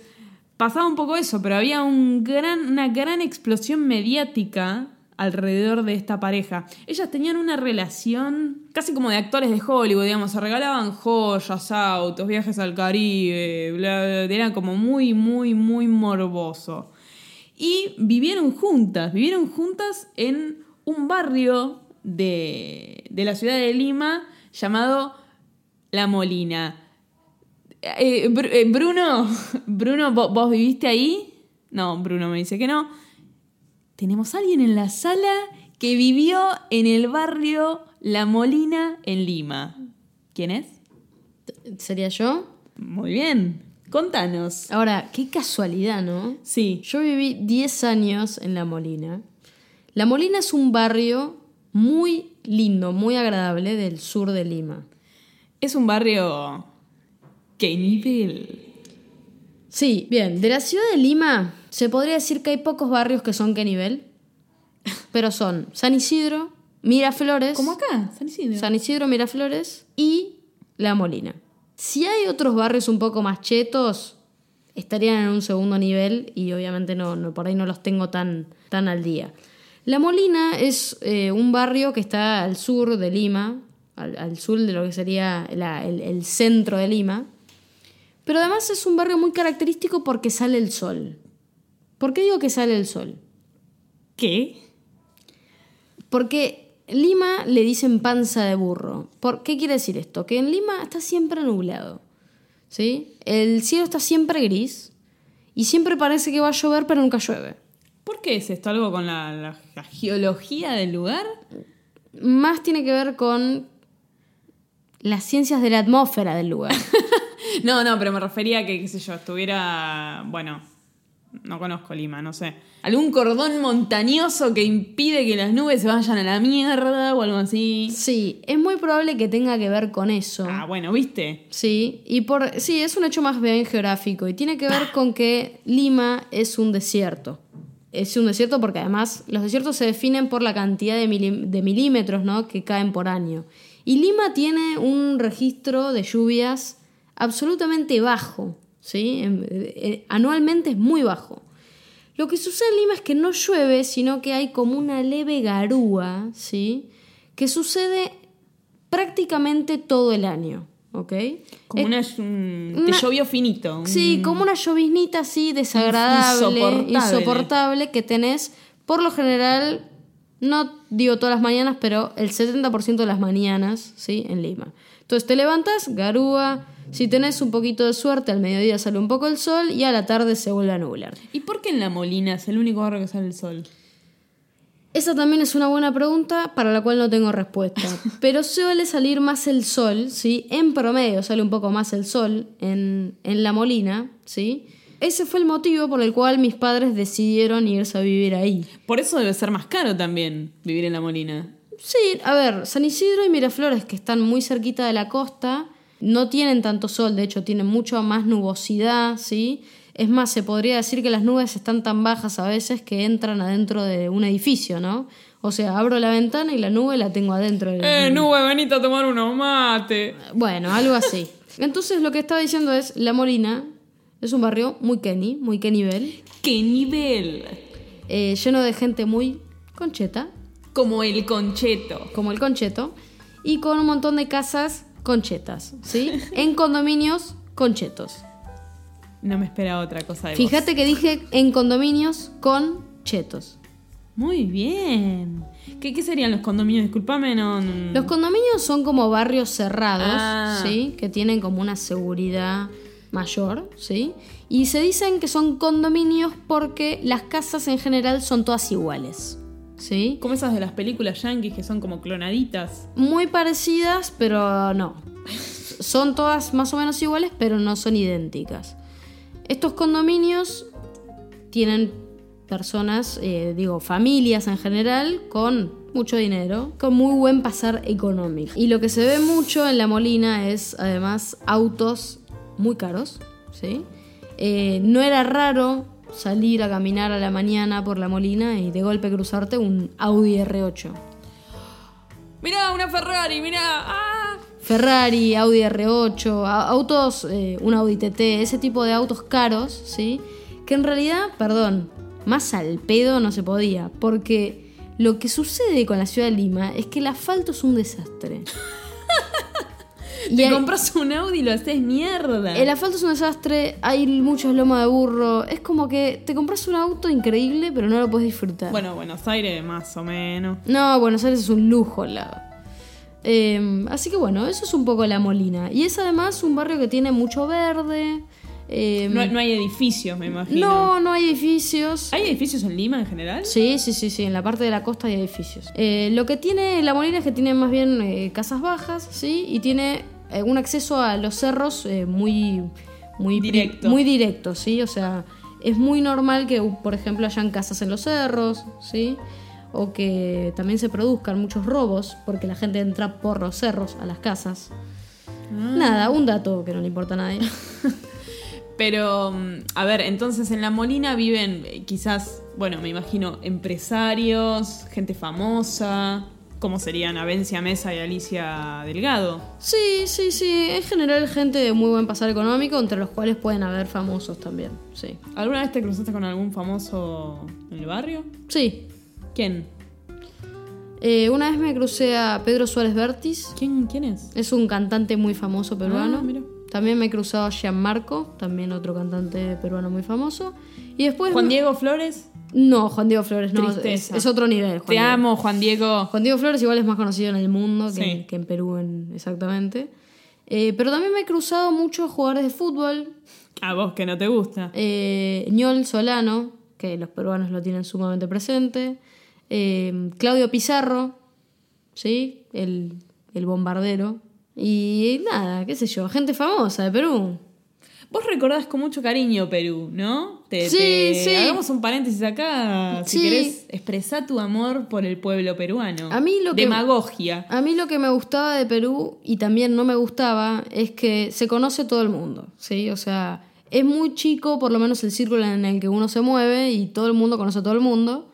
pasaba un poco eso, pero había un gran, una gran explosión mediática alrededor de esta pareja. Ellas tenían una relación casi como de actores de Hollywood, digamos, se regalaban joyas, autos, viajes al Caribe, bla, era como muy, muy, muy morboso. Y vivieron juntas, vivieron juntas en un barrio de, de la ciudad de Lima llamado La Molina. Eh, eh, Bruno, (laughs) Bruno, ¿vo- ¿vos viviste ahí? No, Bruno me dice que no. Tenemos a alguien en la sala que vivió en el barrio La Molina en Lima. ¿Quién es? ¿Sería yo? Muy bien. Contanos. Ahora, qué casualidad, ¿no? Sí. Yo viví 10 años en La Molina. La Molina es un barrio muy lindo, muy agradable del sur de Lima. Es un barrio. ¿Qué nivel? Sí, bien, de la ciudad de Lima se podría decir que hay pocos barrios que son qué nivel, pero son San Isidro, Miraflores, Como acá, San Isidro. San Isidro, Miraflores y La Molina. Si hay otros barrios un poco más chetos, estarían en un segundo nivel y obviamente no, no- por ahí no los tengo tan, tan al día. La Molina es eh, un barrio que está al sur de Lima, al, al sur de lo que sería la- el, el centro de Lima, pero además es un barrio muy característico porque sale el sol. ¿Por qué digo que sale el sol? ¿Qué? Porque Lima le dicen panza de burro. ¿Por qué quiere decir esto? Que en Lima está siempre nublado. ¿Sí? El cielo está siempre gris y siempre parece que va a llover, pero nunca llueve. ¿Por qué es esto? ¿Algo con la, la- la geología del lugar? Más tiene que ver con las ciencias de la atmósfera del lugar. (laughs) No, no, pero me refería a que, qué sé yo, estuviera. Bueno, no conozco Lima, no sé. Algún cordón montañoso que impide que las nubes se vayan a la mierda o algo así. Sí, es muy probable que tenga que ver con eso. Ah, bueno, ¿viste? Sí, y por sí, es un hecho más bien geográfico y tiene que ver con que Lima es un desierto. Es un desierto porque además los desiertos se definen por la cantidad de, de milímetros ¿no? que caen por año. Y Lima tiene un registro de lluvias absolutamente bajo. ¿Sí? En- anualmente es muy bajo. Lo que sucede en Lima es que no llueve, sino que hay como una leve garúa, ¿sí? Que sucede prácticamente todo el año, ¿ok? Como una, un- te llovió finito. un- Sí, como una lloviznita así desagradable, Insoportable. insoportable. que tenés, por lo general, no digo todas las mañanas, pero el 70% de las mañanas, ¿sí? En Lima. Entonces te levantas, garúa, si tenés un poquito de suerte, al mediodía sale un poco el sol y a la tarde se vuelve a nublar. ¿Y por qué en La Molina es el único barrio que sale el sol? Esa también es una buena pregunta para la cual no tengo respuesta. (laughs) Pero suele salir más el sol, ¿sí? En promedio sale un poco más el sol en, en La Molina, ¿sí? Ese fue el motivo por el cual mis padres decidieron irse a vivir ahí. Por eso debe ser más caro también vivir en La Molina. Sí, a ver, San Isidro y Miraflores, que están muy cerquita de la costa, no tienen tanto sol, de hecho tienen mucho más nubosidad, ¿sí? Es más, se podría decir que las nubes están tan bajas a veces que entran adentro de un edificio, ¿no? O sea, abro la ventana y la nube la tengo adentro del Eh, nube, venite a tomar unos mate. Bueno, algo así. Entonces lo que estaba diciendo es, La Molina es un barrio muy Kenny, muy Kenny Bell, ¿Qué nivel? eh, lleno de gente muy concheta, Como el concheto. como el concheto, y con un montón de casas conchetas, ¿sí? En condominios conchetos. No me espera otra cosa de vos. Fíjate que dije en condominios con chetos. Muy bien. ¿Qué, qué serían los condominios? Disculpame, no. no- Los condominios son como barrios cerrados, Ah. ¿sí? Que tienen como una seguridad mayor, ¿sí? Y se dicen que son condominios porque las casas en general son todas iguales, ¿sí? Como esas de las películas yankees que son como clonaditas. Muy parecidas, pero no. Son todas más o menos iguales, pero no son idénticas. Estos condominios tienen personas, eh, digo, familias en general, con mucho dinero, con muy buen pasar económico. Y lo que se ve mucho en La Molina es además autos muy caros, ¿sí? Eh, no era raro salir a caminar a la mañana por La Molina y de golpe cruzarte un Audi R8. Mirá, una Ferrari, mirá. ¡Ah! Ferrari, Audi R8, a- autos, eh, un Audi TT, ese tipo de autos caros, ¿sí? Que en realidad, perdón, más al pedo no se podía, porque lo que sucede con la ciudad de Lima es que el asfalto es un desastre. (laughs) Te hay- compras un Audi y lo haces mierda. el asfalto es un desastre, hay muchos lomas de burro, es como que te compras un auto increíble pero no lo puedes disfrutar. Bueno, Buenos Aires más o menos. No, Buenos Aires es un lujo lado. Eh, así que bueno, eso es un poco La Molina. Y es además un barrio que tiene mucho verde. eh, No, no hay edificios, me imagino. no, no hay edificios. ¿Hay edificios en Lima en general? Sí, sí, sí, sí, en la parte de la costa hay edificios. Eh, lo que tiene La Molina es que tiene más bien eh, casas bajas, ¿sí? Y tiene un acceso a los cerros eh, muy, muy Directo. Muy directo, ¿sí? O sea, es muy normal que, por ejemplo, hayan casas en los cerros, ¿sí? O que también se produzcan muchos robos, porque la gente entra por los cerros a las casas. Nada, un dato que no le importa a nadie. (laughs) Pero, mm, a ver, entonces en La Molina viven eh, quizás, bueno, me imagino, empresarios, gente famosa. ¿Cómo serían Avencia Mesa y Alicia Delgado? Sí, sí, sí. En general, gente de muy buen pasar económico, entre los cuales pueden haber famosos también. Sí. ¿Alguna vez te cruzaste con algún famoso en el barrio? Sí. ¿Quién? Eh, una vez me crucé a Pedro Suárez Vértiz. ¿Quién, quién es? Es un cantante muy famoso peruano. Ah, mira. También me he cruzado a Gianmarco, también otro cantante peruano muy famoso. Y después. ¿Juan Diego Flores? No, Juan Diego Flores, no. Es, otro nivel. Juan Te Diego. amo, Juan Diego. Juan Diego Flores igual es más conocido en el mundo que, Sí. que en Perú, en- exactamente. Eh, pero también me he cruzado muchos jugadores de fútbol. A vos que no te gusta. Eh, Ñol Solano, que los peruanos lo tienen sumamente presente. Eh, Claudio Pizarro, ¿sí? El, el bombardero. Y nada, qué sé yo, gente famosa de Perú. Vos recordás con mucho cariño Perú, ¿no? Te, Sí, te- sí. Hagamos un paréntesis acá. Si querés expresar tu amor por el pueblo peruano. A mí lo que- Demagogia. A mí lo que me gustaba de Perú y también no me gustaba es que se conoce todo el mundo, ¿sí? O sea, es muy chico por lo menos el círculo en el que uno se mueve y todo el mundo conoce a todo el mundo.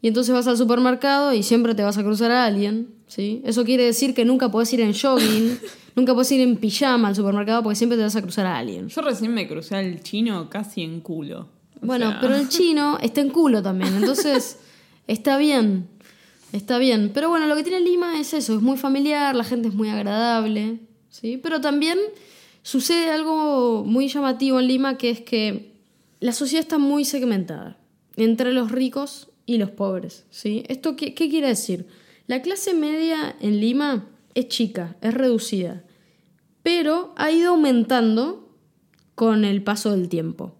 Y entonces vas al supermercado y siempre te vas a cruzar a alguien, ¿sí? Eso quiere decir que nunca podés ir en jogging, (laughs) nunca podés ir en pijama al supermercado porque siempre te vas a cruzar a alguien. Yo recién me crucé al chino casi en culo. O Bueno, sea, pero el (laughs) chino está en culo también, entonces está bien, está bien. Pero bueno, lo que tiene Lima es eso, es muy familiar, la gente es muy agradable, ¿sí? Pero también sucede algo muy llamativo en Lima, que es que la sociedad está muy segmentada entre los ricos y los pobres, ¿sí? ¿Esto qué, qué quiere decir? La clase media en Lima es chica, es reducida, pero ha ido aumentando con el paso del tiempo.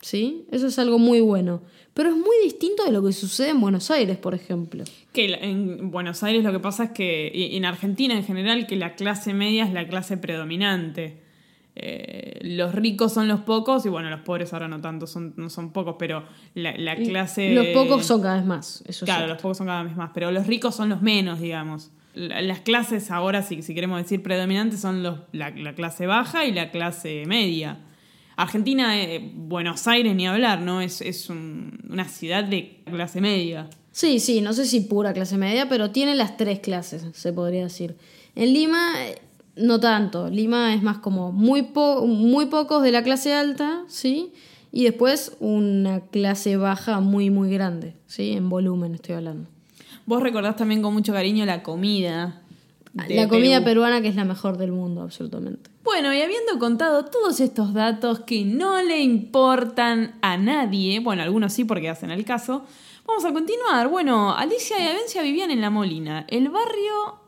¿Sí? Eso es algo muy bueno. Pero es muy distinto de lo que sucede en Buenos Aires, por ejemplo. Que en Buenos Aires lo que pasa es que, y en Argentina en general, que la clase media es la clase predominante. Eh, los ricos son los pocos y bueno, los pobres ahora no tanto, son, no son pocos, pero la, la clase... Los pocos son cada vez más. Eso Claro, los pocos son cada vez más, pero los ricos son los menos, digamos. La- Las clases ahora, si, si queremos decir predominantes, son los, la, la clase baja y la clase media. Argentina, eh, Buenos Aires, ni hablar, ¿no? Es, es un- una ciudad de clase media. Sí, sí, no sé si pura clase media, pero tiene las tres clases, se podría decir. En Lima, eh, no tanto. Lima es más como muy, po- muy pocos de la clase alta, ¿sí? Y después una clase baja muy, muy grande, ¿sí? En volumen estoy hablando. Vos recordás también con mucho cariño la comida. de la comida Perú. peruana que es la mejor del mundo, absolutamente. Bueno, y habiendo contado todos estos datos que no le importan a nadie, bueno, algunos sí porque hacen el caso, vamos a continuar. Bueno, Alicia y Avencia vivían en La Molina, el barrio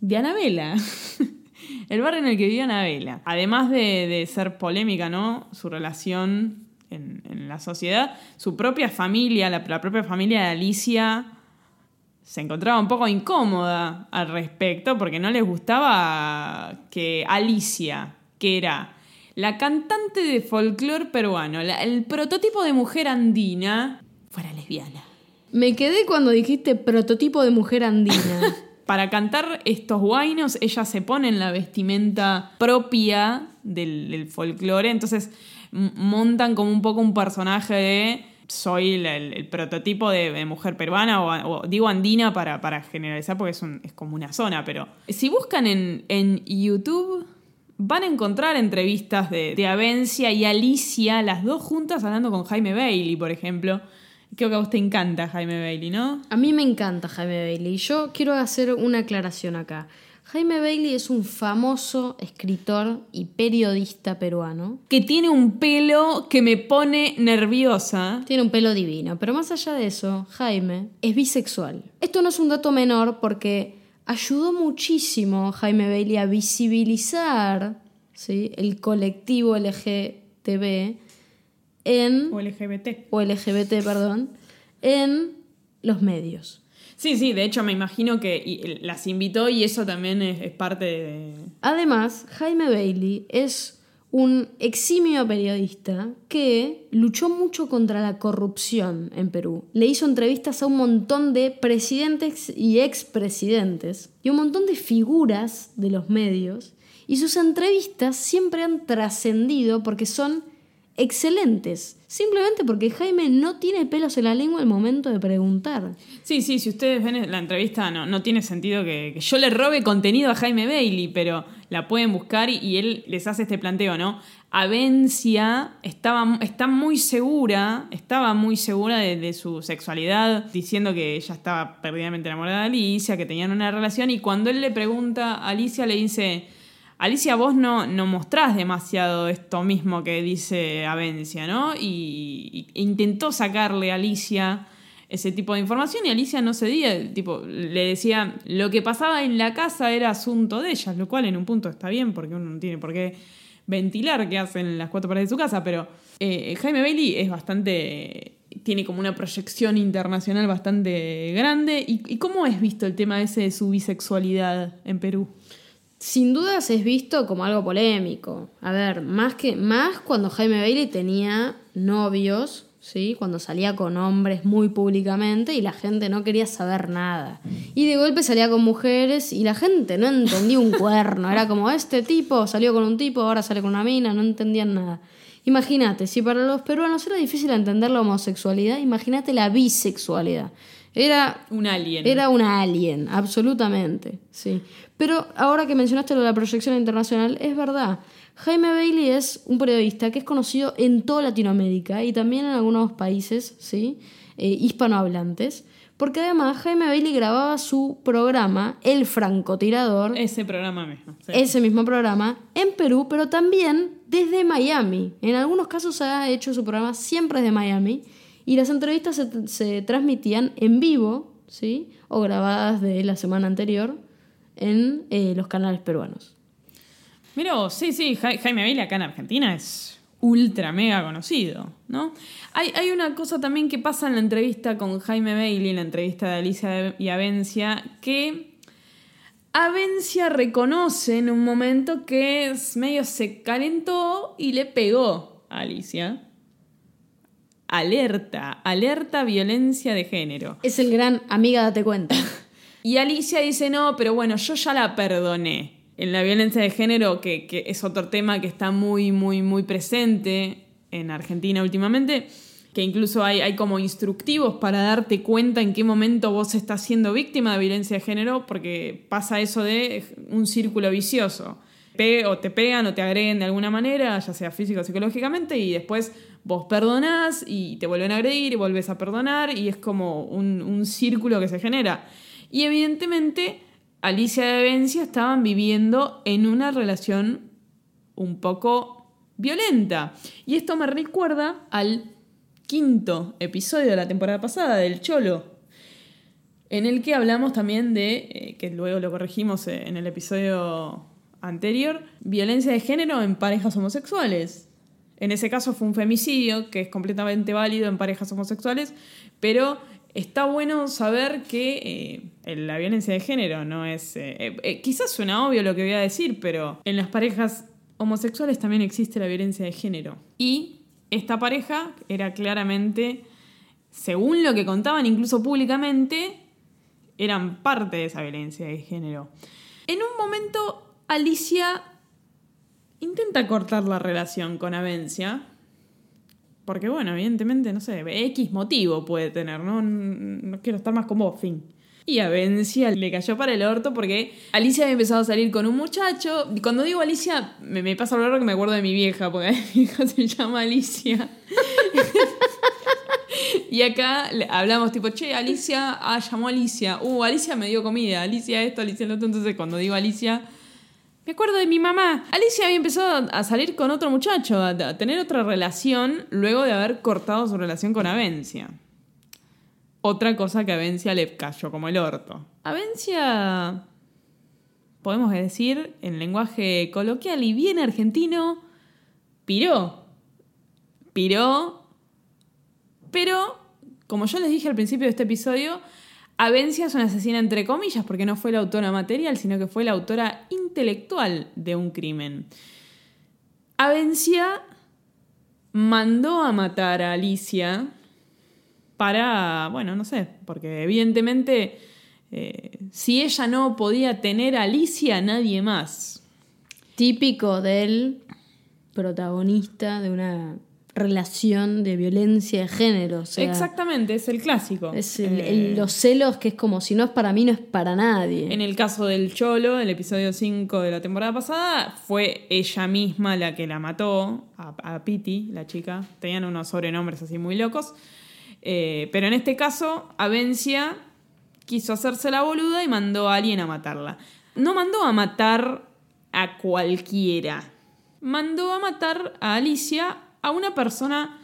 de Anabela. (laughs) el barrio en el que vivía Anabela. Además de, de ser polémica, ¿no? Su relación en, en la sociedad, su propia familia, la, la propia familia de Alicia se encontraba un poco incómoda al respecto porque no les gustaba que Alicia, que era la cantante de folclore peruano, la- el prototipo de mujer andina, fuera lesbiana. Me quedé cuando dijiste prototipo de mujer andina. (laughs) Para cantar estos guainos, ella se pone en la vestimenta propia del, del folclore, entonces montan como un poco un personaje de soy el, prototipo de, mujer peruana, o, digo andina para, generalizar porque es, como una zona, pero si buscan en, en YouTube van a encontrar entrevistas de, de Avencia y Alicia, las dos juntas hablando con Jaime Bailey, por ejemplo. Creo que a vos te encanta Jaime Bailey, ¿no? A mí me encanta Jaime Bailey. Yo quiero hacer una aclaración acá. Jaime Bailey es un famoso escritor y periodista peruano. que tiene un pelo que me pone nerviosa. Tiene un pelo divino, pero más allá de eso, Jaime es bisexual. Esto no es un dato menor porque ayudó muchísimo Jaime Bailey a visibilizar ¿sí? el colectivo LGTB en, O LGBT. o LGBT, perdón, en los medios. Sí, sí, de hecho me imagino que y- las invitó y eso también es, es parte de... Además, Jaime Bailey es un eximio periodista que luchó mucho contra la corrupción en Perú. Le hizo entrevistas a un montón de presidentes y expresidentes y un montón de figuras de los medios y sus entrevistas siempre han trascendido porque son excelentes. Simplemente porque Jaime no tiene pelos en la lengua al momento de preguntar. Sí, sí, si ustedes ven la entrevista no, no tiene sentido que, que yo le robe contenido a Jaime Bailey, pero la pueden buscar y, él les hace este planteo, ¿no? Avencia estaba, está muy segura, estaba muy segura de, de su sexualidad, diciendo que ella estaba perdidamente enamorada de Alicia, que tenían una relación, y cuando él le pregunta a Alicia, le dice, Alicia, vos no, no mostrás demasiado esto mismo que dice Avencia, ¿no? Y, intentó sacarle a Alicia ese tipo de información y Alicia no cedía, tipo, le decía, lo que pasaba en la casa era asunto de ellas, lo cual en un punto está bien porque uno no tiene por qué ventilar qué hacen en las cuatro paredes de su casa, pero eh, Jaime Bailey es bastante, tiene como una proyección internacional bastante grande. ¿Y, y cómo es visto el tema ese de su bisexualidad en Perú? Sin dudas es visto como algo polémico. A ver, más que más cuando Jaime Bailey tenía novios, ¿sí? Cuando salía con hombres muy públicamente y la gente no quería saber nada. Y de golpe salía con mujeres y la gente no entendía un cuerno. Era como este tipo salió con un tipo, ahora sale con una mina, no entendían nada. Imagínate, si para los peruanos era difícil entender la homosexualidad, imagínate la bisexualidad. Era Un alien. era una alien, absolutamente, sí. Pero ahora que mencionaste lo de la proyección internacional, es verdad. Jaime Bailey es un periodista que es conocido en toda Latinoamérica y también en algunos países, sí, eh, hispanohablantes, porque además Jaime Bailey grababa su programa, El francotirador, Ese programa mismo. sí. ese mismo programa, en Perú, pero también desde Miami. En algunos casos ha hecho su programa siempre desde Miami y las entrevistas se, se transmitían en vivo, ¿sí? O grabadas de la semana anterior en eh, los canales peruanos. Mira, sí, sí, Ja- Jaime Bailey acá en Argentina es ultra mega conocido, ¿no? Hay, hay una cosa también que pasa en la entrevista con Jaime Bailey, en la entrevista de Alicia y Avencia, que Avencia reconoce en un momento que es medio se calentó y le pegó a Alicia. Alerta, alerta violencia de género. Es el gran amiga, date cuenta. (laughs) Y Alicia dice, no, pero bueno, yo ya la perdoné. En la violencia de género, que, que es otro tema que está muy, muy, muy presente en Argentina últimamente, que incluso hay, hay como instructivos para darte cuenta en qué momento vos estás siendo víctima de violencia de género, porque pasa eso de un círculo vicioso. Pe- o te pegan o te agreden de alguna manera, ya sea físico o psicológicamente, y después vos perdonás y te vuelven a agredir y volvés a perdonar, y es como un, un círculo que se genera. Y evidentemente Alicia y Avencia estaban viviendo en una relación un poco violenta. Y esto me recuerda al quinto episodio de la temporada pasada del Cholo, en el que hablamos también de, eh, que luego lo corregimos eh, en el episodio anterior, violencia de género en parejas homosexuales. En ese caso fue un femicidio, que es completamente válido en parejas homosexuales, pero está bueno saber que eh, la violencia de género no es... eh, eh, quizás suena obvio lo que voy a decir, pero en las parejas homosexuales también existe la violencia de género. Y esta pareja era claramente, según lo que contaban incluso públicamente, eran parte de esa violencia de género. En un momento, Alicia intenta cortar la relación con Avencia. Porque, bueno, evidentemente, no sé, X motivo puede tener, ¿no? No quiero estar más con vos, fin. Y Avencia le cayó para el orto porque Alicia había empezado a salir con un muchacho. Y cuando digo Alicia, me, me pasa lo raro que me acuerdo de mi vieja, porque (laughs) mi vieja se llama Alicia. (laughs) Y acá hablamos tipo, che, Alicia, ah, llamó a Alicia. Uh, Alicia me dio comida, Alicia esto, Alicia lo otro. Entonces cuando digo Alicia, me acuerdo de mi mamá. Alicia había empezado a salir con otro muchacho, a, tener otra relación luego de haber cortado su relación con Avencia. Otra cosa que a Avencia le cayó como el orto. Avencia, podemos decir, en lenguaje coloquial y bien argentino, piró. Piró pero, como yo les dije al principio de este episodio, Avencia es una asesina entre comillas porque no fue la autora material, sino que fue la autora intelectual de un crimen. Avencia mandó a matar a Alicia para, bueno, no sé, porque evidentemente eh, si ella no podía tener a Alicia, nadie más. Típico del protagonista de una relación de violencia de género. o sea, Exactamente, es el clásico. Es el- Eh, el- los celos que es como si no es para mí, no es para nadie. En el caso del Cholo, el episodio 5 de la temporada pasada, fue ella misma la que la mató, a, a Piti, la chica. Tenían unos sobrenombres así muy locos. Eh, pero en este caso, Avencia quiso hacerse la boluda y mandó a alguien a matarla. No mandó a matar a cualquiera. Mandó a matar a Alicia a una persona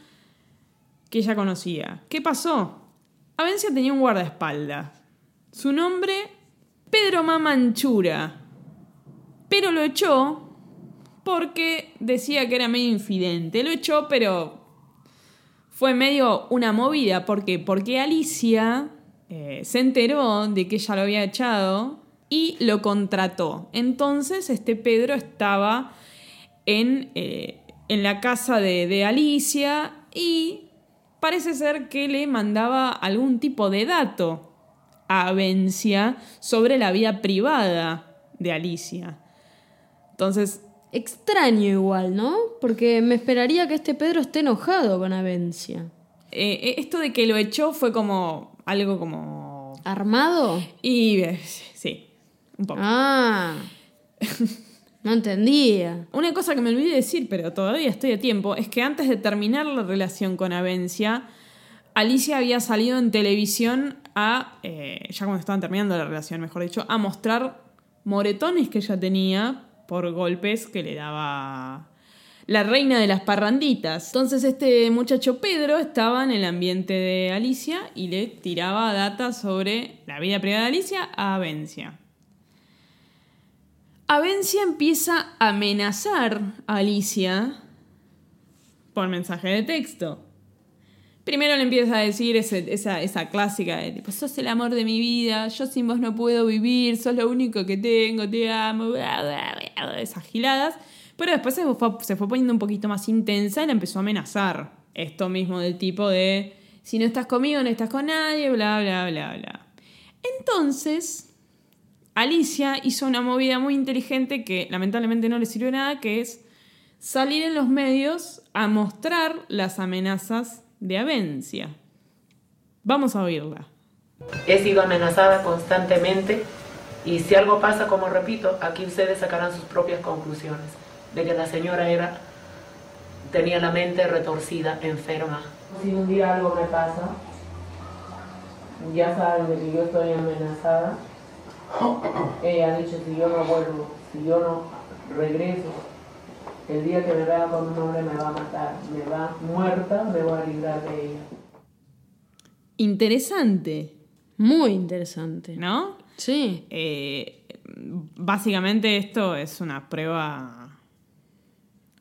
que ella conocía. ¿Qué pasó? Avencia tenía un guardaespaldas. Su nombre, Pedro Mamanchura. Pero lo echó porque decía que era medio infidente. Lo echó, pero fue medio una movida. ¿Por qué? Porque Alicia eh, se enteró de que ella lo había echado y lo contrató. Entonces, este Pedro estaba en, eh, en la casa de, de Alicia y parece ser que le mandaba algún tipo de dato a Avencia sobre la vida privada de Alicia. Entonces, Extraño igual, ¿no? Porque me esperaría que este Pedro esté enojado con Avencia. eh, esto de que lo echó fue como algo como... ¿Armado? Y eh, sí, un poco. Ah. (laughs) No entendía. Una cosa que me olvidé decir, pero todavía estoy a tiempo, es que antes de terminar la relación con Avencia, Alicia había salido en televisión a, eh, ya cuando estaban terminando la relación, mejor dicho, a mostrar moretones que ella tenía por golpes que le daba la reina de las parranditas. Entonces este muchacho Pedro estaba en el ambiente de Alicia y le tiraba data sobre la vida privada de Alicia a Avencia. Avencia empieza a amenazar a Alicia por mensaje de texto. Primero le empieza a decir esa clásica de tipo, sos el amor de mi vida, yo sin vos no puedo vivir, sos lo único que tengo, te amo, bla, bla, bla, esas giladas. Pero después se fue, se fue poniendo un poquito más intensa y la empezó a amenazar. Esto mismo del tipo de, si no estás conmigo, no estás con nadie, bla, bla, bla, bla. Entonces, Alicia hizo una movida muy inteligente que lamentablemente no le sirvió nada, que es salir en los medios a mostrar las amenazas de Avencia. Vamos a oírla. He sido amenazada constantemente y si algo pasa, como repito, aquí ustedes sacarán sus propias conclusiones de que la señora era tenía la mente retorcida, enferma. Si un día algo me pasa, ya saben de que yo estoy amenazada Ella ha dicho, si yo no vuelvo, si yo no regreso, el día que me vea con un hombre me va a matar, me va muerta, me voy a librar de ella. Interesante, Muy interesante. ¿no? Sí. Eh, básicamente esto es una prueba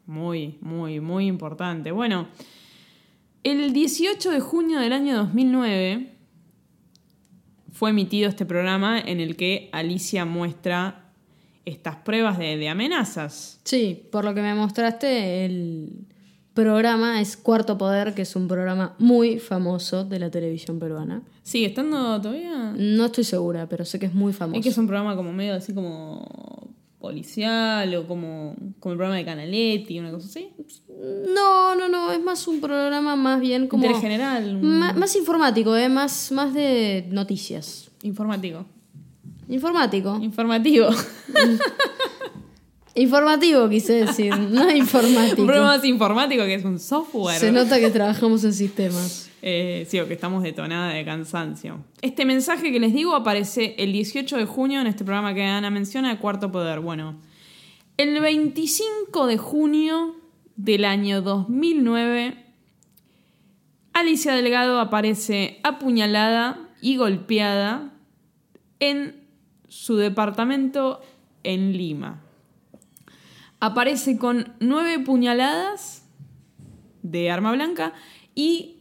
muy, muy, muy importante. Bueno, el 18 de junio del año 2009 fue emitido este programa en el que Alicia muestra estas pruebas de, de amenazas. Sí, por lo que me mostraste, el programa es Cuarto Poder, que es un programa muy famoso de la televisión peruana. ¿Sigue estando todavía? No estoy segura, pero sé que es muy famoso. Es que es un programa como medio así como policial o como, como el programa de Canaletti, una cosa así. No, no, no, es más un programa más bien como... Interés general, un- Ma- más informático, ¿eh? más, más de noticias. informativo. Informático. Informativo. (laughs) Informativo quise decir, no (laughs) informático. un programa más informático que es un software. Se nota que trabajamos en sistemas. Eh, sí, o que estamos detonada de cansancio. Este mensaje que les digo aparece el 18 de junio en este programa que Ana menciona, de Cuarto Poder. Bueno, el 25 de junio del año 2009, Alicia Delgado aparece apuñalada y golpeada en su departamento en Lima. Aparece con nueve puñaladas de arma blanca y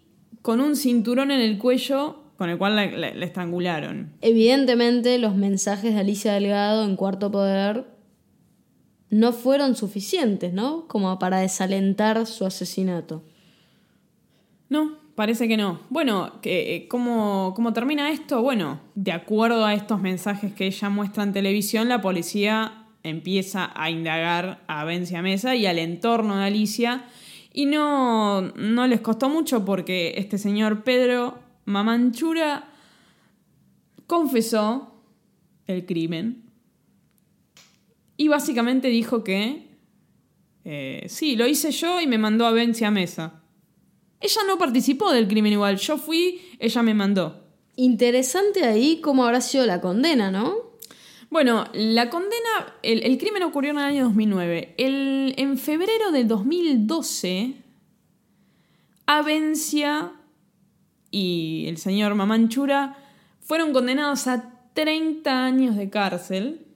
con un cinturón en el cuello con el cual la estrangularon. Evidentemente, los mensajes de Alicia Delgado en Cuarto Poder no fueron suficientes, ¿no? Como para desalentar su asesinato. No, parece que no. Bueno, eh, ¿cómo, ¿cómo termina esto? Bueno, de acuerdo a estos mensajes que ella muestra en televisión, la policía empieza a indagar a Vencia Mesa y al entorno de Alicia. Y no, no les costó mucho porque este señor Pedro Mamanchura confesó el crimen y básicamente dijo que eh, sí, lo hice yo y me mandó a Vencia Mesa. Ella no participó del crimen igual. Yo fui, ella me mandó. Interesante ahí cómo habrá sido la condena, ¿no? Bueno, la condena, el, el crimen ocurrió en el año 2009. El, en febrero del 2012, Avencia y el señor Mamanchura fueron condenados a 30 años de cárcel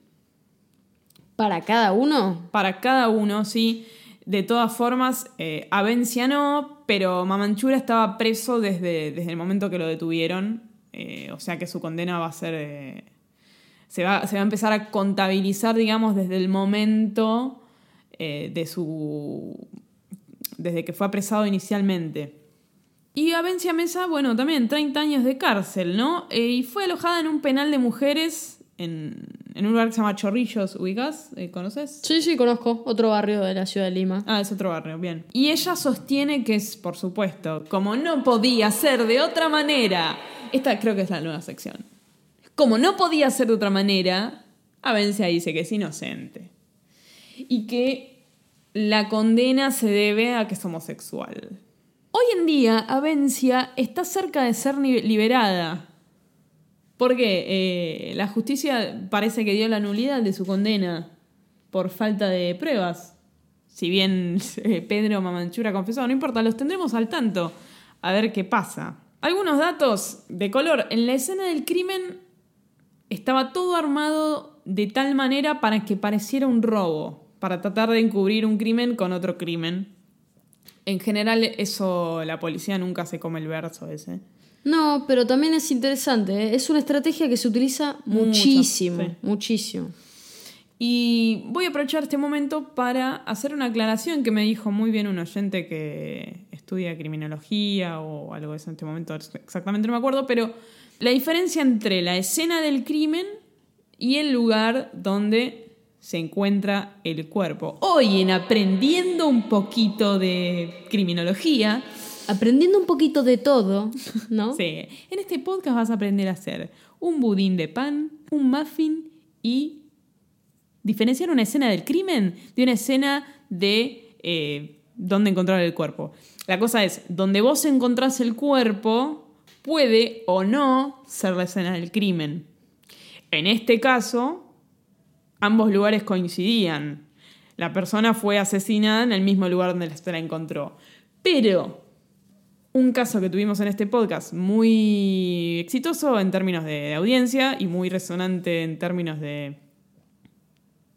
Para cada uno. para cada uno, sí. De todas formas, eh, Avencia no, pero Mamanchura estaba preso desde, desde el momento que lo detuvieron. eh, o sea que su condena va a ser. eh, se, va, se va a empezar a contabilizar, digamos, desde el momento eh, de su. desde que fue apresado inicialmente. Y Avencia Mesa, bueno, también 30 años de cárcel, ¿no? Eh, y fue alojada en un penal de mujeres en, en un lugar que se llama Chorrillos, ¿ubicas? Eh, ¿Conoces? Sí, sí, conozco. Otro barrio de la ciudad de Lima. Ah, es otro barrio, bien. Y ella sostiene que es, por supuesto, como no podía ser de otra manera. Esta creo que es la nueva sección. Como no podía ser de otra manera, Avencia dice que es inocente. Y que la condena se debe a que es homosexual. Hoy en día, Avencia está cerca de ser liberada. Porque eh, la justicia parece que dio la nulidad de su condena por falta de pruebas. Si bien (laughs) eh, Pedro Mamanchura confesó, no importa, los tendremos al tanto. A ver qué pasa. Algunos datos de color. En la escena del crimen estaba todo armado de tal manera para que pareciera un robo, para tratar de encubrir un crimen con otro crimen. En general, eso la policía nunca se come el verso ese. No, pero también es interesante. ¿eh? Es una estrategia que se utiliza Mucho, muchísimo. sí. Muchísimo. Y voy a aprovechar este momento para hacer una aclaración que me dijo muy bien un oyente que estudia criminología o algo de eso en este momento, exactamente no me acuerdo, pero la diferencia entre la escena del crimen y el lugar donde se encuentra el cuerpo. Hoy en aprendiendo un poquito de criminología, Aprendiendo un poquito de todo, ¿no? (laughs) Sí, en este podcast vas a aprender a hacer un budín de pan, un muffin y diferenciar una escena del crimen de una escena de eh, dónde encontrar el cuerpo. La cosa es, donde vos encontrás el cuerpo puede o no ser la escena del crimen. En este caso, ambos lugares coincidían. La persona fue asesinada en el mismo lugar donde se la encontró. Pero un caso que tuvimos en este podcast muy exitoso en términos de, audiencia y muy resonante en términos de,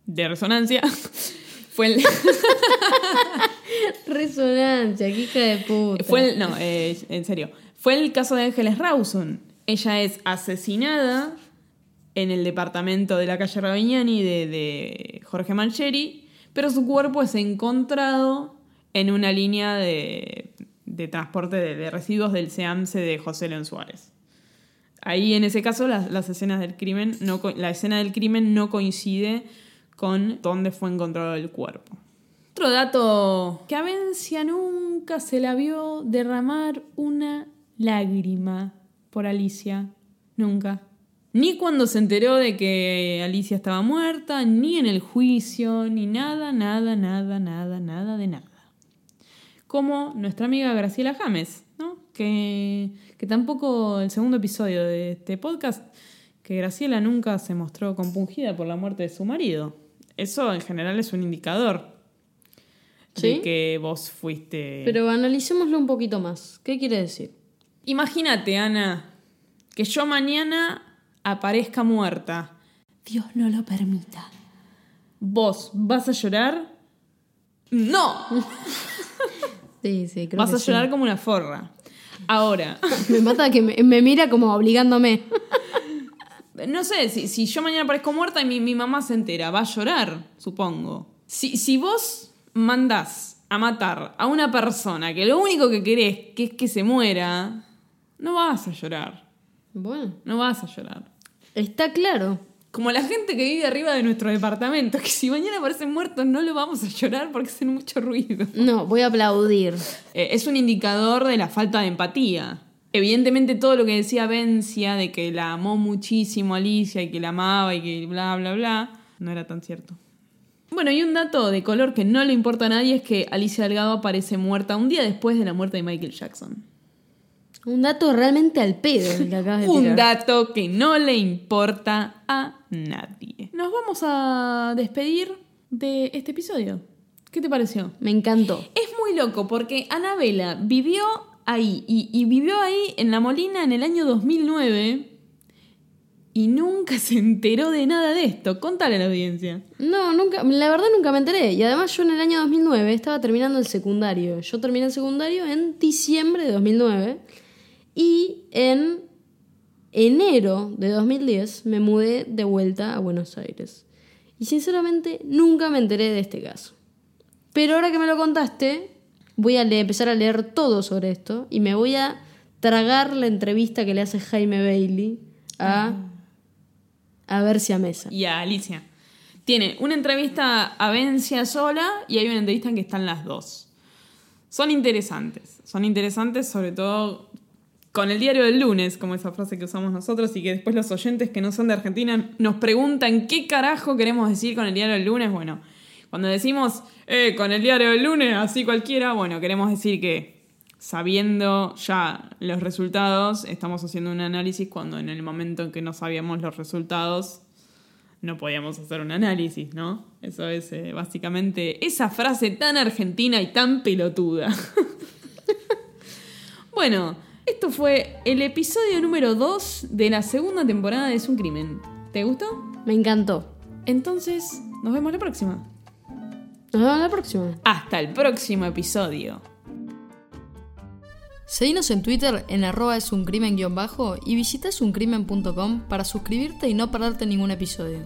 de resonancia (laughs) fue el, (laughs) Resonancia, hija de puta. Fue el- no, eh, en serio. Fue el caso de Ángeles Rawson. Ella es asesinada en el departamento de la calle Ravignani de, de Jorge Mancheri, pero su cuerpo es encontrado en una línea de, transporte de, residuos del SEAMSE de José León Suárez. Ahí, en ese caso, las, escenas del crimen, no, la escena del crimen no coincide con dónde fue encontrado el cuerpo. Otro dato, que a nunca se la vio derramar una lágrima por Alicia. Nunca. Ni cuando se enteró de que Alicia estaba muerta, ni en el juicio, ni nada, nada, nada, nada, nada de nada. Como nuestra amiga Graciela James, ¿no? Que, que tampoco el segundo episodio de este podcast, que Graciela nunca se mostró compungida por la muerte de su marido. Eso en general es un indicador de ¿Sí? que vos fuiste... Pero analicémoslo un poquito más. ¿Qué quiere decir? Imagínate, Ana, que yo mañana aparezca muerta. Dios no lo permita. ¿Vos vas a llorar? No, (laughs) Sí, sí, creo vas que a sí. llorar como una forra. Ahora, (laughs) Me mata que me, me mira como obligándome. (laughs) no sé, si, si yo mañana aparezco muerta y mi, mi mamá se entera, va a llorar, supongo. Si, si vos mandás a matar a una persona que lo único que querés que es que se muera, no vas a llorar. Bueno, No vas a llorar. está claro. Como la gente que vive arriba de nuestro departamento, que si mañana aparecen muertos no lo vamos a llorar porque hacen mucho ruido. No, voy a aplaudir. Eh, es un indicador de la falta de empatía. Evidentemente todo lo que decía Vencia de que la amó muchísimo Alicia y que la amaba y que bla, bla, bla, no era tan cierto. Bueno, y un dato de color que no le importa a nadie es que Alicia Delgado aparece muerta un día después de la muerte de Michael Jackson. Un dato realmente al pedo el que acabas de Un tirar. dato que no le importa a nadie. Nos vamos a despedir de este episodio. ¿Qué te pareció? Me encantó. Es muy loco porque Anabela vivió ahí y, y vivió ahí en La Molina en el año 2009 y nunca (laughs) se enteró de nada de esto. Contale a la audiencia. No, nunca, la verdad nunca me enteré. Y además yo en el año 2009 estaba terminando el secundario. Yo terminé el secundario en diciembre de 2009 y en enero de 2010 me mudé de vuelta a Buenos Aires. Y sinceramente nunca me enteré de este caso. Pero ahora que me lo contaste, voy a empezar a leer todo sobre esto y me voy a tragar la entrevista que le hace Jaime Bailey a, a Bercia Mesa. Y a Alicia. Tiene una entrevista a Vencia sola y hay una entrevista en que están las dos. Son interesantes. Son interesantes sobre todo con el diario del lunes, como esa frase que usamos nosotros y que después los oyentes que no son de Argentina nos preguntan qué carajo queremos decir con el diario del lunes. Bueno, cuando decimos eh, con el diario del lunes, así cualquiera, bueno, queremos decir que sabiendo ya los resultados, estamos haciendo un análisis cuando en el momento en que no sabíamos los resultados, no podíamos hacer un análisis, ¿no? Eso es eh, básicamente esa frase tan argentina y tan pelotuda. (laughs) bueno, esto fue el episodio número 2 de la segunda temporada de Es un crimen. ¿Te gustó? Me encantó. Entonces, nos vemos la próxima. Nos vemos la próxima. Hasta el próximo episodio. Seguinos en Twitter en arroba es un crimen guion bajo y visita esuncrimen.com para suscribirte y no perderte ningún episodio.